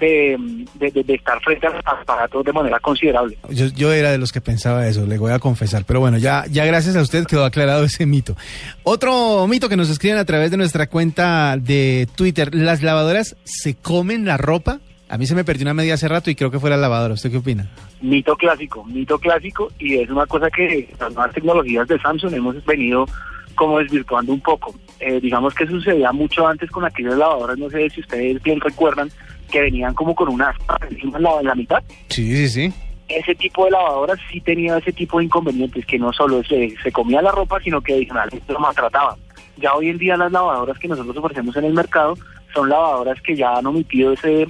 [SPEAKER 10] de- de estar frente a los aparatos de manera considerable.
[SPEAKER 2] Yo, yo era de los que pensaba eso, le voy a confesar. Pero bueno, ya, ya gracias a usted quedó aclarado ese mito. Otro mito que nos escriben a través de nuestra cuenta de Twitter. ¿Las lavadoras se comen la ropa? A mí se me perdió una media hace rato y creo que fue la lavadora. ¿Usted qué opina?
[SPEAKER 10] Mito clásico, mito clásico, y es una cosa que las nuevas tecnologías de Samsung hemos venido como desvirtuando un poco. Eh, digamos que sucedía mucho antes con aquellas lavadoras, no sé si ustedes bien recuerdan, que venían como con una aspa encima en la, la mitad.
[SPEAKER 2] Sí, sí, sí.
[SPEAKER 10] ese tipo de lavadoras sí tenía ese tipo de inconvenientes, que no solo se, se comía la ropa, sino que adicionalmente lo maltrataban. Ya hoy en día las lavadoras que nosotros ofrecemos en el mercado son lavadoras que ya han omitido ese,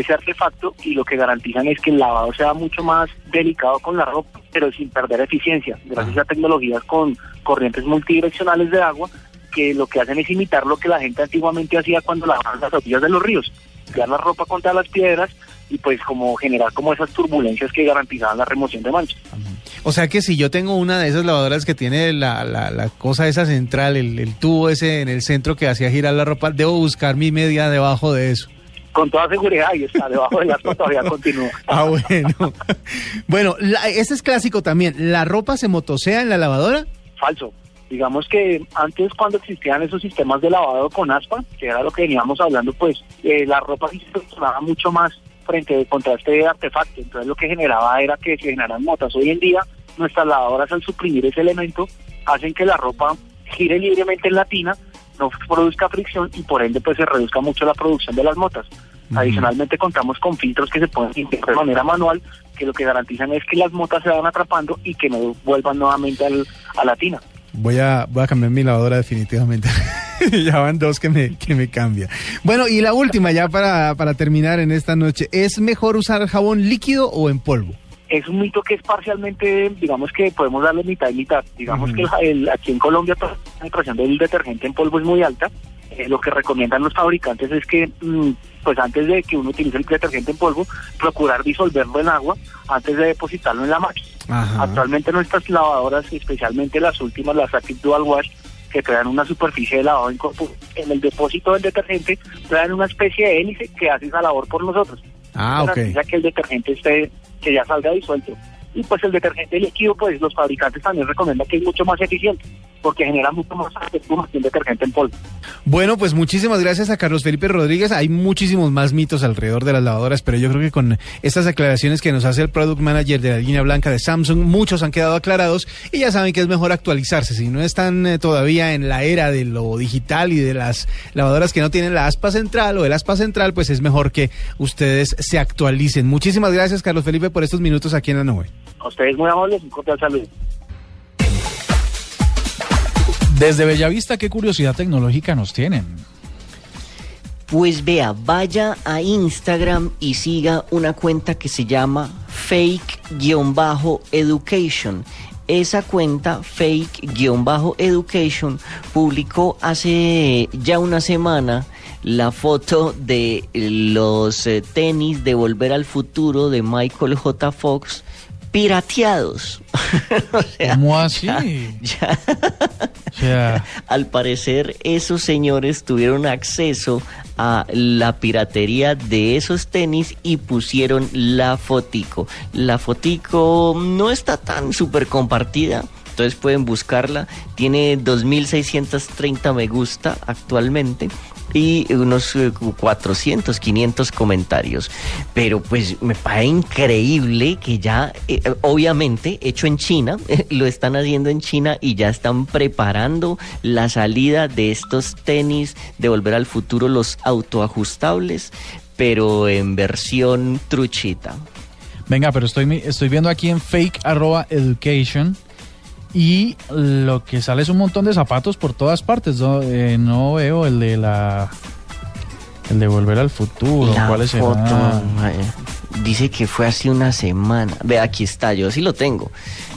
[SPEAKER 10] ese artefacto y lo que garantizan es que el lavado sea mucho más delicado con la ropa, pero sin perder eficiencia, gracias a tecnologías con corrientes multidireccionales de agua que lo que hacen es imitar lo que la gente antiguamente hacía cuando lavaban las orillas de los ríos, tirar la ropa contra las piedras y pues como generar como esas turbulencias que garantizaban la remoción de manchas.
[SPEAKER 2] O sea que si yo tengo una de esas lavadoras que tiene la, la, la cosa esa central, el, el tubo ese en el centro que hacía girar la ropa, debo buscar mi media debajo de eso.
[SPEAKER 10] Con toda seguridad, y está debajo del aspa todavía continúa.
[SPEAKER 2] Ah, bueno. bueno, la- este es clásico también. ¿La ropa se motosea en la lavadora?
[SPEAKER 10] Falso. Digamos que antes cuando existían esos sistemas de lavado con aspa, que era lo que veníamos hablando, pues eh, la ropa sí se torsionaba mucho más frente contra este artefacto. Entonces lo que generaba era que se generaran motas. Hoy en día nuestras lavadoras al suprimir ese elemento hacen que la ropa gire libremente en la tina, no produzca fricción y por ende pues se reduzca mucho la producción de las motas. Adicionalmente contamos con filtros que se pueden limpiar de manera manual, que lo que garantizan es que las motas se van atrapando y que no vuelvan nuevamente al- a la tina.
[SPEAKER 2] Voy a, voy a cambiar mi lavadora definitivamente. ya van dos que me, que me cambia. Bueno, y la última ya para, para terminar en esta noche. ¿Es mejor usar jabón líquido o en polvo?
[SPEAKER 10] es un mito que es parcialmente, digamos que podemos darle mitad y mitad. Digamos que el- el- aquí en Colombia la penetración del detergente en polvo es muy alta. Eh, lo que recomiendan los fabricantes es que, mm, pues antes de que uno utilice el detergente en polvo, procurar disolverlo en agua antes de depositarlo en la máquina. Actualmente nuestras lavadoras, especialmente las últimas, las Active Dual Wash, que traen una superficie de lavado en, el depósito del detergente, traen una especie de hélice que hace esa labor por nosotros.
[SPEAKER 2] Ah, ok.
[SPEAKER 10] Que el detergente esté, que ya salga disuelto. Y pues el detergente líquido, pues los fabricantes también recomiendan que es mucho más eficiente, porque genera mucho más espuma que un detergente en polvo.
[SPEAKER 2] Bueno, pues muchísimas gracias a Carlos Felipe Rodríguez. Hay muchísimos más mitos alrededor de las lavadoras, pero yo creo que con estas aclaraciones que nos hace el Product Manager de la línea blanca de Samsung, muchos han quedado aclarados y ya saben que es mejor actualizarse. Si no están eh, todavía en la era de lo digital y de las lavadoras que no tienen la aspa central o el aspa central, pues es mejor que ustedes se actualicen. Muchísimas gracias, Carlos Felipe, por estos minutos aquí en la nube.
[SPEAKER 10] A ustedes muy amables, un cordial saludo.
[SPEAKER 1] Desde Bellavista, ¿qué curiosidad tecnológica nos tienen?
[SPEAKER 3] Pues vea, vaya a Instagram y siga una cuenta que se llama fake-education. Esa cuenta, fake-education, publicó hace ya una semana la foto de los eh, tenis de Volver al Futuro de Michael J. Fox pirateados. O sea,
[SPEAKER 1] ¿Cómo así?
[SPEAKER 3] ya-
[SPEAKER 1] Ya.
[SPEAKER 3] al parecer, esos señores tuvieron acceso a la piratería de esos tenis y pusieron la fotico. La fotico no está tan súper compartida. Entonces pueden buscarla. Tiene 2.630 me gusta actualmente y unos eh, 400, 500 comentarios. Pero pues me parece increíble que ya, eh, obviamente, hecho en China, lo están haciendo en China y ya están preparando la salida de estos tenis de Volver al Futuro, los autoajustables, pero en versión truchita.
[SPEAKER 1] Venga, pero estoy, estoy viendo aquí en fake arroba education y lo que sale es un montón de zapatos por todas partes. No, Eh, no veo el de la El de Volver al Futuro,
[SPEAKER 3] La
[SPEAKER 1] ¿cuáles
[SPEAKER 3] foto,
[SPEAKER 1] serán?
[SPEAKER 3] eh, dice que fue hace una semana. Ve, aquí está, yo sí lo tengo.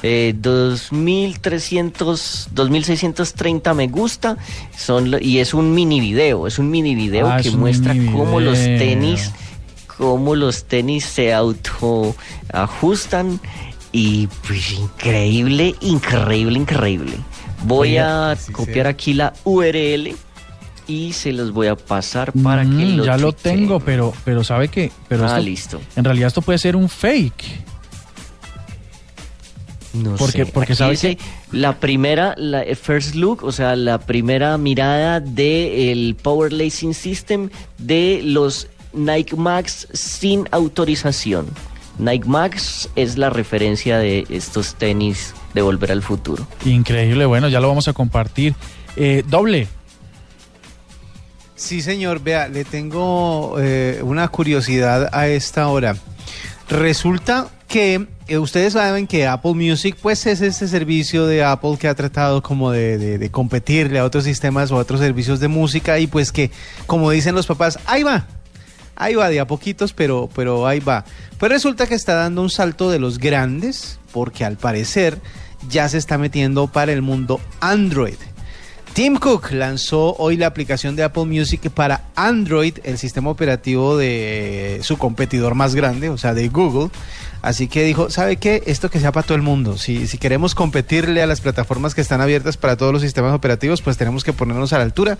[SPEAKER 3] Eh, 2300, 2630 me gusta son y es un mini video, es un mini video
[SPEAKER 1] Ah,
[SPEAKER 3] que
[SPEAKER 1] es
[SPEAKER 3] muestra cómo los tenis, cómo los tenis se auto ajustan y pues increíble, increíble, increíble. Voy
[SPEAKER 1] Oiga,
[SPEAKER 3] a copiar aquí la URL y se los voy a pasar para que
[SPEAKER 1] Mm,
[SPEAKER 3] lo
[SPEAKER 1] ya lo tengo, pero, pero ¿sabe qué? Pero
[SPEAKER 3] Ah,
[SPEAKER 1] esto-
[SPEAKER 3] listo.
[SPEAKER 1] En realidad esto puede ser un fake.
[SPEAKER 3] No
[SPEAKER 1] Porque-
[SPEAKER 3] sé.
[SPEAKER 1] porque sabe
[SPEAKER 3] dice la primera, la first look, o sea, la primera mirada del Power Lacing System de los Nike Max sin autorización. Nike Max es la referencia de estos tenis de Volver al Futuro.
[SPEAKER 1] Increíble, bueno, ya lo vamos a compartir. Eh, doble.
[SPEAKER 2] Sí, señor, vea, le tengo eh, una curiosidad a esta hora. Resulta que eh, ustedes saben que Apple Music pues es este servicio de Apple que ha tratado como de, de- de competirle a otros sistemas o a otros servicios de música y pues que como dicen los papás, ahí va, ahí va de a poquitos, pero, pero ahí va. Pues resulta que está dando un salto de los grandes porque al parecer ya se está metiendo para el mundo Android. Tim Cook lanzó hoy la aplicación de Apple Music para Android, el sistema operativo de su competidor más grande, o sea, de Google. Así que dijo, ¿sabe qué? Esto que sea para todo el mundo. Si, si queremos competirle a las plataformas que están abiertas para todos los sistemas operativos, pues tenemos que ponernos a la altura.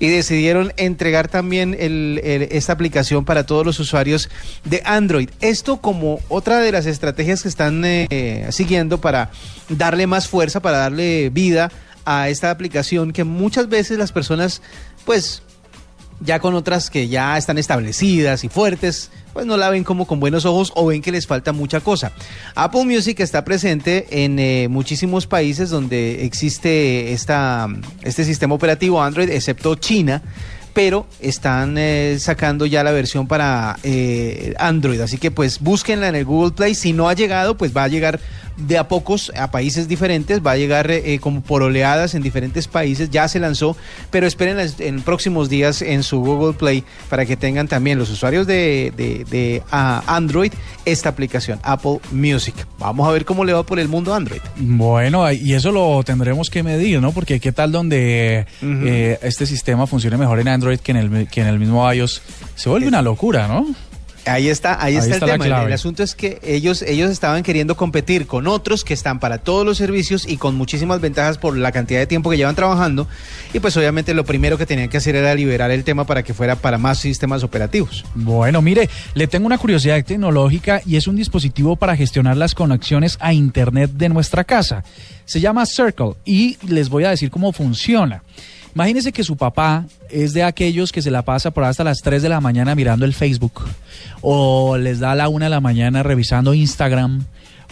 [SPEAKER 2] Y decidieron entregar también esta aplicación para todos los usuarios de Android. Esto como otra de las estrategias que están eh, siguiendo para darle más fuerza, para darle vida a esta aplicación que muchas veces las personas, pues, ya con otras que ya están establecidas y fuertes, pues no la ven como con buenos ojos o ven que les falta mucha cosa. Apple Music está presente en eh, muchísimos países donde existe esta, este sistema operativo Android, excepto China. Pero están eh, sacando ya la versión para eh, Android. Así que pues búsquenla en el Google Play. Si no ha llegado, pues va a llegar de a pocos a países diferentes. Va a llegar eh, como por oleadas en diferentes países. Ya se lanzó, pero esperen en próximos días en su Google Play para que tengan también los usuarios de, de- de, Android esta aplicación, Apple Music. Vamos a ver cómo le va por el mundo Android.
[SPEAKER 1] Bueno, y eso lo tendremos que medir, ¿no? Porque qué tal donde este sistema funcione mejor en Android que en el, que en el mismo iOS. Se vuelve una locura, ¿no?
[SPEAKER 2] Ahí está, ahí,
[SPEAKER 1] Ahí
[SPEAKER 2] está,
[SPEAKER 1] está
[SPEAKER 2] el tema. El-. El, asunto es que ellos, ellos estaban queriendo competir con otros que están para todos los servicios y con muchísimas ventajas por la cantidad de tiempo que llevan trabajando. Y pues obviamente lo primero que tenían que hacer era liberar el tema para que fuera para más sistemas operativos.
[SPEAKER 1] Bueno, mire, le tengo una curiosidad tecnológica y es un dispositivo para gestionar las conexiones a Internet de nuestra casa. Se llama Circle y les voy a decir cómo funciona. Imagínese que su papá es de aquellos que se la pasa por hasta las 3 de la mañana mirando el Facebook o les da a la 1 de la mañana revisando Instagram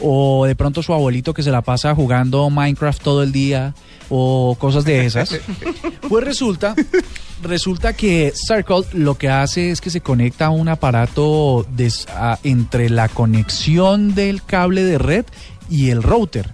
[SPEAKER 1] o de pronto su abuelito que se la pasa jugando Minecraft todo el día o cosas de esas. Pues resulta, resulta que Circle lo que hace es que se conecta a un aparato a- entre la conexión del cable de red y el router.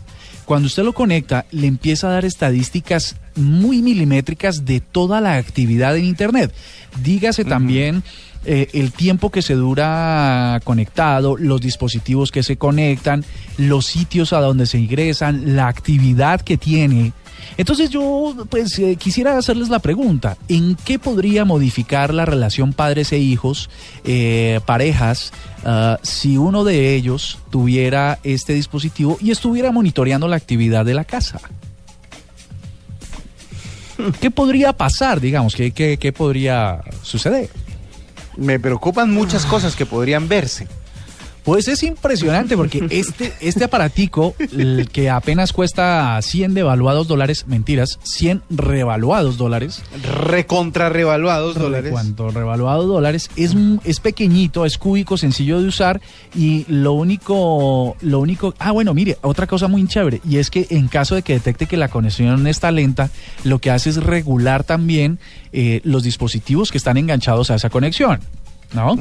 [SPEAKER 1] Cuando usted lo conecta, le empieza a dar estadísticas muy milimétricas de toda la actividad en Internet. Dígase también eh, el tiempo que se dura conectado, los dispositivos que se conectan, los sitios a donde se ingresan, la actividad que tiene. Entonces yo pues eh, quisiera hacerles la pregunta, ¿en qué podría modificar la relación padres e hijos, eh, parejas, ah, si uno de ellos tuviera este dispositivo y estuviera monitoreando la actividad de la casa? ¿Qué podría pasar, digamos? ¿Qué, qué, qué podría suceder?
[SPEAKER 2] Me preocupan muchas cosas que podrían verse.
[SPEAKER 1] Pues es impresionante porque este, este aparatico, el que apenas cuesta 100 devaluados dólares, mentiras, 100 revaluados dólares.
[SPEAKER 2] Recontra revaluados dólares.
[SPEAKER 1] Cuanto revaluados dólares, es, es pequeñito, es cúbico, sencillo de usar y lo único, lo único, ah bueno, mire, otra cosa muy chévere y es que en caso de que detecte que la conexión está lenta, lo que hace es regular también eh, los dispositivos que están enganchados a esa conexión. ¿No?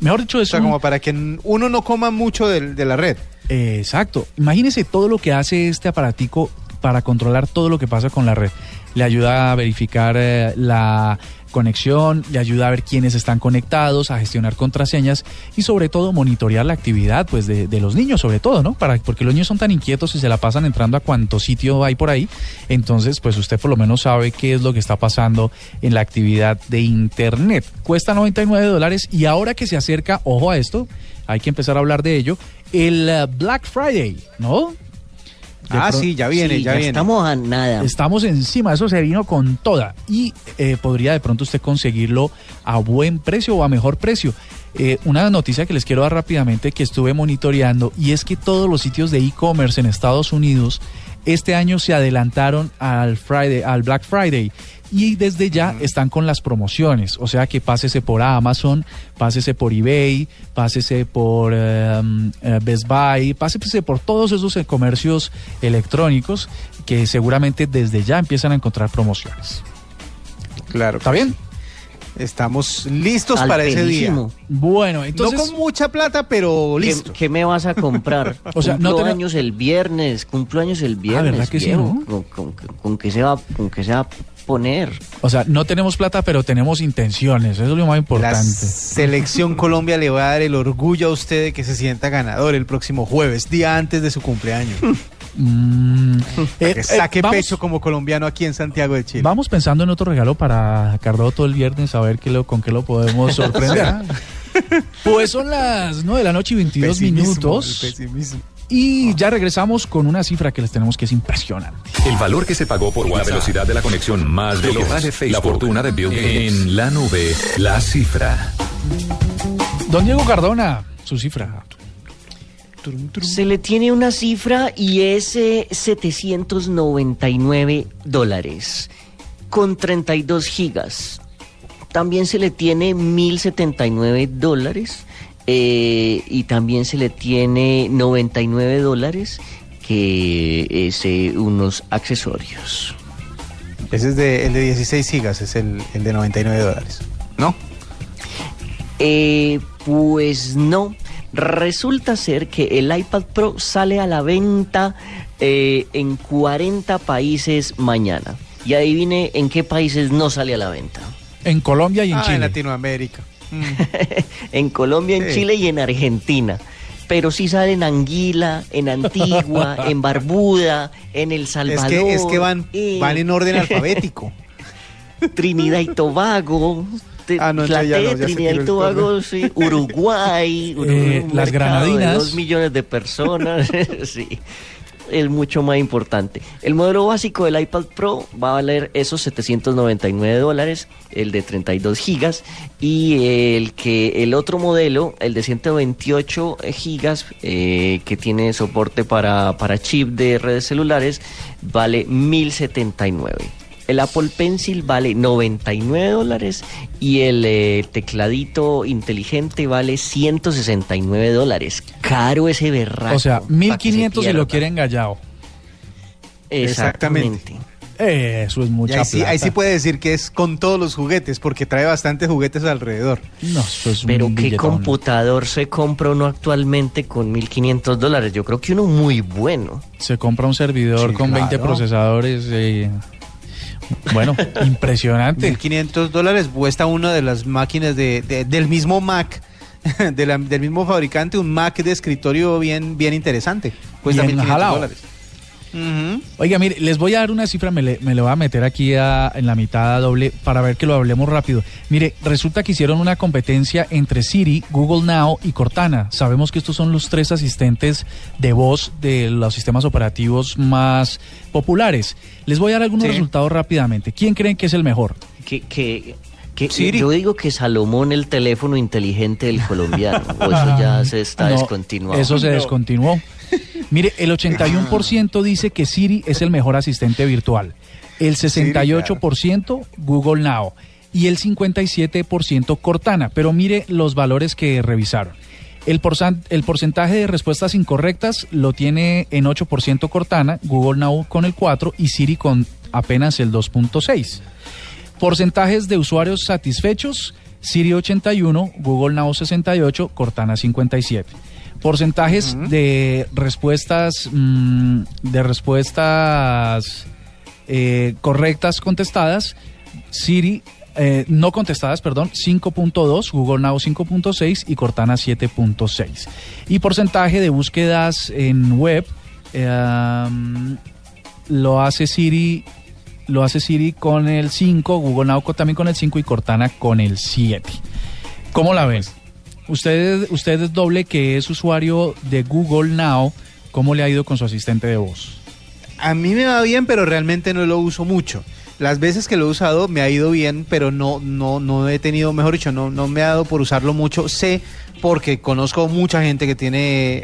[SPEAKER 1] Mejor dicho,
[SPEAKER 2] O
[SPEAKER 1] es
[SPEAKER 2] sea,
[SPEAKER 1] un-
[SPEAKER 2] como para que uno no coma mucho de, la red.
[SPEAKER 1] Eh, Exacto. Imagínese todo lo que hace este aparatico para controlar todo lo que pasa con la red. Le ayuda a verificar eh, la conexión, le ayuda a ver quiénes están conectados, a gestionar contraseñas y sobre todo monitorear la actividad pues de, de los niños sobre todo, ¿no? Para, porque los niños son tan inquietos y se la pasan entrando a cuánto sitio hay por ahí, entonces pues usted por lo menos sabe qué es lo que está pasando en la actividad de internet. Cuesta 99 dólares y ahora que se acerca, ojo a esto, hay que empezar a hablar de ello, el eh, Black Friday, ¿no?
[SPEAKER 2] Ah,
[SPEAKER 1] pro-
[SPEAKER 2] sí, ya viene,
[SPEAKER 3] Sí,
[SPEAKER 2] ya, viene.
[SPEAKER 3] Estamos a nada.
[SPEAKER 1] Estamos encima, eso se vino con toda. Y eh, podría de pronto usted conseguirlo a buen precio o a mejor precio. Eh, una noticia que les quiero dar rápidamente que estuve monitoreando y es que todos los sitios de e-commerce en Estados Unidos este año se adelantaron al Friday, al Black Friday y desde ya están con las promociones. O sea que pásese por Amazon, pásese por eBay, pásese por eh, eh, Best Buy, pásese por todos esos eh, comercios electrónicos que seguramente desde ya empiezan a encontrar promociones.
[SPEAKER 2] Claro.
[SPEAKER 1] ¿Está bien?
[SPEAKER 2] Estamos listos
[SPEAKER 3] Al
[SPEAKER 2] para ese día.
[SPEAKER 1] Bueno, entonces...
[SPEAKER 2] no con mucha plata, pero
[SPEAKER 3] ¿Qué,
[SPEAKER 2] listo.
[SPEAKER 3] qué me vas a comprar?
[SPEAKER 1] O sea, no
[SPEAKER 3] cumplo
[SPEAKER 1] tenemos-
[SPEAKER 3] años el viernes, cumplo años el viernes.
[SPEAKER 1] ¿verdad que sí,
[SPEAKER 3] viejo.
[SPEAKER 1] no?
[SPEAKER 3] ¿Con, con, con qué se va, con qué se va a poner?
[SPEAKER 1] O sea, no tenemos plata, pero tenemos intenciones. Eso es lo más
[SPEAKER 2] La
[SPEAKER 1] importante.
[SPEAKER 2] selección Colombia le va a dar el orgullo a usted de que se sienta ganador el próximo jueves, día antes de su cumpleaños.
[SPEAKER 1] Mm, eh,
[SPEAKER 2] que
[SPEAKER 1] eh,
[SPEAKER 2] saque
[SPEAKER 1] vamos-
[SPEAKER 2] pecho como colombiano aquí en Santiago de Chile.
[SPEAKER 1] Vamos pensando en otro regalo para Cardoto el viernes, a ver qué lo, con qué lo podemos sorprender. pues son las 9 de la noche y 22
[SPEAKER 2] Pesimismo,
[SPEAKER 1] minutos. Y ya regresamos con una cifra que les tenemos que es impresionante.
[SPEAKER 4] El valor que se pagó por la velocidad de la conexión más veloz. La fortuna de Bill Gates. En la nube, la cifra.
[SPEAKER 1] Don Diego Cardona, su cifra.
[SPEAKER 3] Se le tiene una cifra y es eh, 799 dólares con 32 gigas. También se le tiene 1079 dólares eh, y también se le tiene 99 dólares que es eh, unos accesorios.
[SPEAKER 2] Ese es de, el de 16 gigas, es el, el de 99 dólares. ¿No?
[SPEAKER 3] Eh, pues no. Resulta ser que el iPad Pro sale a la venta eh, en 40 países mañana. Y adivine en qué países no sale a la venta.
[SPEAKER 1] En Colombia y en
[SPEAKER 2] Ah, en
[SPEAKER 1] Chile.
[SPEAKER 3] En Colombia, en
[SPEAKER 2] Sí.
[SPEAKER 3] Chile y en Argentina. Pero sí sale en Anguila, en Antigua, en Barbuda, en El
[SPEAKER 2] Es
[SPEAKER 3] Salvador.
[SPEAKER 2] que, es que van,
[SPEAKER 3] eh,
[SPEAKER 2] van en orden alfabético.
[SPEAKER 3] Trinidad y Tobago.
[SPEAKER 2] Ah, no, no,
[SPEAKER 3] Trinidad y Tobago, sí, Uruguay, Uru-
[SPEAKER 1] Eh, las
[SPEAKER 3] de
[SPEAKER 1] Granadinas.
[SPEAKER 3] Dos millones de personas, sí. Es mucho más importante. El modelo básico del iPad Pro va a valer esos 799 dólares, el de 32 gigas, y el que el otro modelo, el de 128 gigas, eh, que tiene soporte para, para chip de redes celulares, vale 1079. El Apple Pencil vale 99 dólares y el eh, tecladito inteligente vale 169 dólares. Caro ese berraco.
[SPEAKER 1] o sea,
[SPEAKER 3] pa' que se
[SPEAKER 1] 1500 si lo quieren gallado.
[SPEAKER 3] Exactamente.
[SPEAKER 1] Eso es
[SPEAKER 2] Y
[SPEAKER 1] mucha
[SPEAKER 2] ahí, sí,
[SPEAKER 1] plata.
[SPEAKER 2] ahí sí puede decir que es con todos los juguetes, porque trae bastantes juguetes alrededor.
[SPEAKER 1] No, eso es
[SPEAKER 3] Pero
[SPEAKER 1] un
[SPEAKER 3] ¿qué
[SPEAKER 1] billetón.
[SPEAKER 3] computador se compra uno actualmente con 1500 dólares? Yo creo que uno muy bueno.
[SPEAKER 1] Se compra un servidor
[SPEAKER 2] Sí,
[SPEAKER 1] con 20
[SPEAKER 2] claro.
[SPEAKER 1] procesadores. eh, bueno, impresionante.
[SPEAKER 2] 1.500 dólares cuesta una de las máquinas de, de- del mismo Mac, de la- del mismo fabricante, un Mac de escritorio bien, bien interesante. Cuesta
[SPEAKER 1] Bien
[SPEAKER 2] 1.500
[SPEAKER 1] jalado.
[SPEAKER 2] Ujú.
[SPEAKER 1] Oiga, mire, les voy a dar una cifra, me le, me le voy a meter aquí a- en la mitad a doble para ver que lo hablemos rápido. Mire, resulta que hicieron una competencia entre Siri, Google Now y Cortana. Sabemos que estos son los tres asistentes de voz de los sistemas operativos más populares. Les voy a dar algunos
[SPEAKER 2] Sí.
[SPEAKER 1] resultados rápidamente. ¿Quién creen que es el mejor?
[SPEAKER 3] Que, que, que-
[SPEAKER 2] Siri.
[SPEAKER 3] yo digo que Salomón el teléfono inteligente del colombiano. o eso ya se está
[SPEAKER 1] No,
[SPEAKER 3] descontinuado.
[SPEAKER 1] Eso se descontinuó. Mire, el 81% dice que Siri es el mejor asistente virtual. El 68% Google Now. Y el 57% Cortana. Pero mire los valores que revisaron. El, porcent- el porcentaje de respuestas incorrectas lo tiene en 8% Cortana, Google Now con el 4% y Siri con apenas el 2.6%. Porcentajes de usuarios satisfechos, Siri 81, Google Now 68, Cortana 57. Porcentajes de respuestas mm, de respuestas eh, correctas contestadas. Siri eh, no contestadas, perdón, 5.2, Google Now 5.6 y Cortana 7.6. Y porcentaje de búsquedas en web eh, lo hace Siri lo hace Siri con el 5, Google Now también con el 5 y Cortana con el 7. ¿Cómo la ven? Usted, usted es doble que es usuario de Google Now, ¿cómo le ha ido con su asistente de voz?
[SPEAKER 2] A mí me va bien, pero realmente no lo uso mucho. Las veces que lo he usado me ha ido bien, pero no, no, no he tenido, mejor dicho, no, no me ha dado por usarlo mucho. Sé porque conozco mucha gente que tiene eh,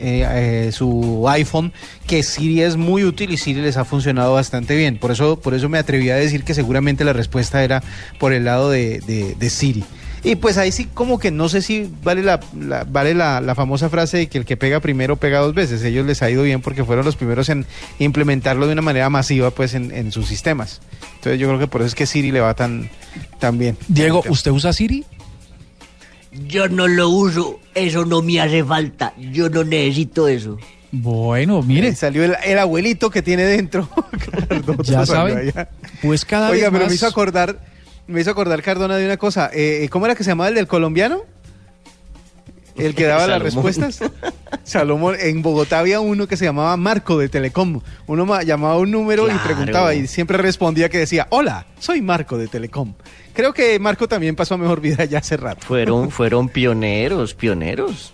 [SPEAKER 2] eh, su iPhone que Siri es muy útil y Siri les ha funcionado bastante bien. Por eso, por eso me atreví a decir que seguramente la respuesta era por el lado de, de- de Siri. Y pues ahí sí como que no sé si vale la, la- vale la, la famosa frase de que el que pega primero pega dos veces. Ellos les ha ido bien porque fueron los primeros en implementarlo de una manera masiva pues en, en sus sistemas. Entonces yo creo que por eso es que Siri le va tan, tan bien.
[SPEAKER 1] Diego, ¿usted usa Siri?
[SPEAKER 3] Yo no lo uso, eso no me hace falta, yo no necesito eso.
[SPEAKER 1] Bueno, mire.
[SPEAKER 2] Ahí salió el, el abuelito que tiene dentro.
[SPEAKER 1] Ya saben, pues cada
[SPEAKER 2] Oiga,
[SPEAKER 1] vez
[SPEAKER 2] pero
[SPEAKER 1] más...
[SPEAKER 2] me hizo acordar, me hizo acordar Cardona de una cosa. Eh, ¿Cómo era que se llamaba el del colombiano? El que daba las respuestas. Salomón. En Bogotá había uno que se llamaba Marco de Telecom. Uno ma- llamaba un número y preguntaba y siempre respondía que decía, hola, soy Marco de Telecom. Creo que Marco también pasó a mejor vida ya hace rato.
[SPEAKER 3] Fueron, fueron pioneros, pioneros.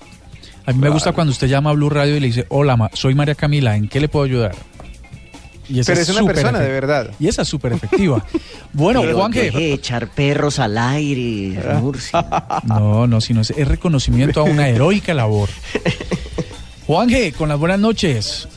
[SPEAKER 1] A mí me gusta cuando usted llama a Blue Radio y le dice, hola, soy María Camila, ¿en qué le puedo ayudar? Y esa
[SPEAKER 2] Pero es una persona, de verdad.
[SPEAKER 1] Y esa es súper efectiva. bueno,
[SPEAKER 3] Pero
[SPEAKER 1] Juan,
[SPEAKER 3] echar perros al aire, Murcia.
[SPEAKER 1] No, no, sino es, es reconocimiento a una heroica labor. Juanje, con las buenas noches.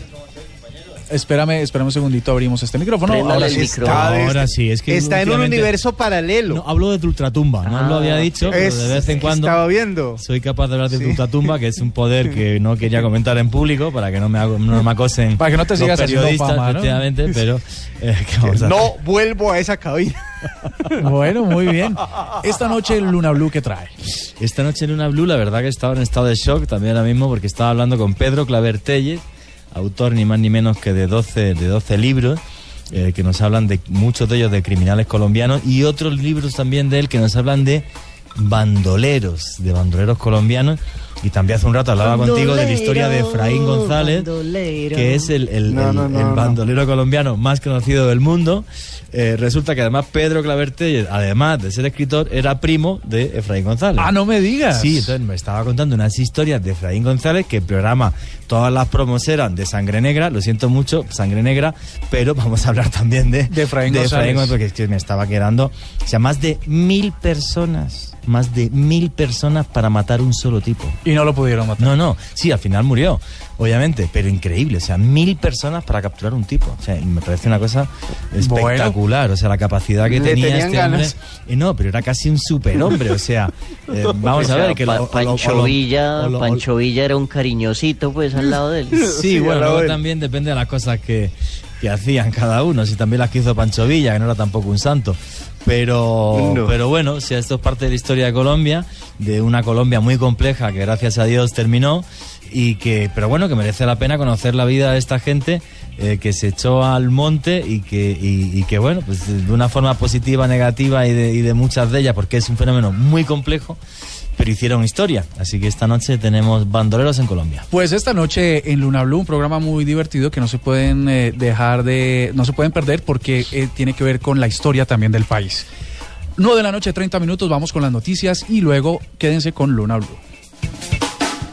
[SPEAKER 1] Espérame, espérame un segundito, abrimos este micrófono. Ahora
[SPEAKER 3] el
[SPEAKER 1] sí.
[SPEAKER 3] micrófono.
[SPEAKER 11] Ahora sí, es que
[SPEAKER 2] Está en un universo paralelo.
[SPEAKER 11] No, hablo de ultratumba, no lo había dicho, pero de vez en
[SPEAKER 2] que
[SPEAKER 11] cuando
[SPEAKER 2] Estaba viendo.
[SPEAKER 11] soy capaz de hablar de ultratumba, que es un poder que no quería comentar en público para que no me, hago- no me acosen
[SPEAKER 1] Para que no te
[SPEAKER 11] los
[SPEAKER 1] sigas haciendo
[SPEAKER 11] periodistas,
[SPEAKER 1] fama, ¿no?
[SPEAKER 11] efectivamente, pero eh.
[SPEAKER 2] No vuelvo a esa cabina.
[SPEAKER 1] Bueno, muy bien. Esta noche Luna Blue, ¿qué trae?
[SPEAKER 11] Esta noche en Luna Blue, la verdad que estaba en estado de shock también ahora mismo porque estaba hablando con Pedro Claver Tellez, autor ni más ni menos que de 12, de 12 libros, eh, que nos hablan de muchos de ellos de criminales colombianos y otros libros también de él que nos hablan de bandoleros, de bandoleros colombianos. Y también hace un rato hablaba contigo de la historia de Efraín González, que es el, el-
[SPEAKER 2] No,
[SPEAKER 11] el-
[SPEAKER 2] no, no,
[SPEAKER 11] el
[SPEAKER 2] no.
[SPEAKER 11] bandolero colombiano más conocido del mundo. Eh, resulta que además Pedro Clavertelles, además de ser escritor, era primo de Efraín González.
[SPEAKER 1] Ah, no me digas.
[SPEAKER 11] Sí, entonces me estaba contando unas historias de Efraín González que el programa, todas las promos eran de Sangre Negra, lo siento mucho, Sangre Negra, pero vamos a hablar también de,
[SPEAKER 1] De Efraín González.
[SPEAKER 11] porque es que me estaba quedando, o sea, más de mil personas, más de mil personas para matar un solo tipo.
[SPEAKER 1] Y no lo pudieron matar.
[SPEAKER 11] No, no, sí, al final murió, obviamente, pero increíble, o sea, mil personas para capturar un tipo. O sea, y me parece una cosa espectacular, o sea, la capacidad que tenía este
[SPEAKER 2] ganas.
[SPEAKER 11] hombre. Y no, pero era casi un superhombre, o sea, eh, vamos
[SPEAKER 3] O
[SPEAKER 11] a ver que
[SPEAKER 3] Pa-
[SPEAKER 11] lo-
[SPEAKER 3] Pancho
[SPEAKER 11] lo-
[SPEAKER 3] Villa,
[SPEAKER 11] lo-
[SPEAKER 3] Pancho Villa era un cariñosito pues al lado de él.
[SPEAKER 11] Sí, bueno, luego también depende de las cosas que, que hacían cada uno. Si también las que hizo Pancho Villa, que no era tampoco un santo. Pero,
[SPEAKER 2] No.
[SPEAKER 11] pero bueno, si esto es parte de la historia de Colombia, de una Colombia muy compleja que gracias a Dios terminó y que, pero bueno, que merece la pena conocer la vida de esta gente eh, que se echó al monte y que, y, y que bueno, pues de una forma positiva, negativa y de, y de muchas de ellas, porque es un fenómeno muy complejo, pero hicieron historia. Así que esta noche tenemos bandoleros en Colombia.
[SPEAKER 1] Pues esta noche en Luna Blue, un programa muy divertido que no se pueden eh, dejar de, no se pueden perder porque eh, tiene que ver con la historia también del país. 9 de la noche, 30 minutos, vamos con las noticias y luego quédense con Luna Blue.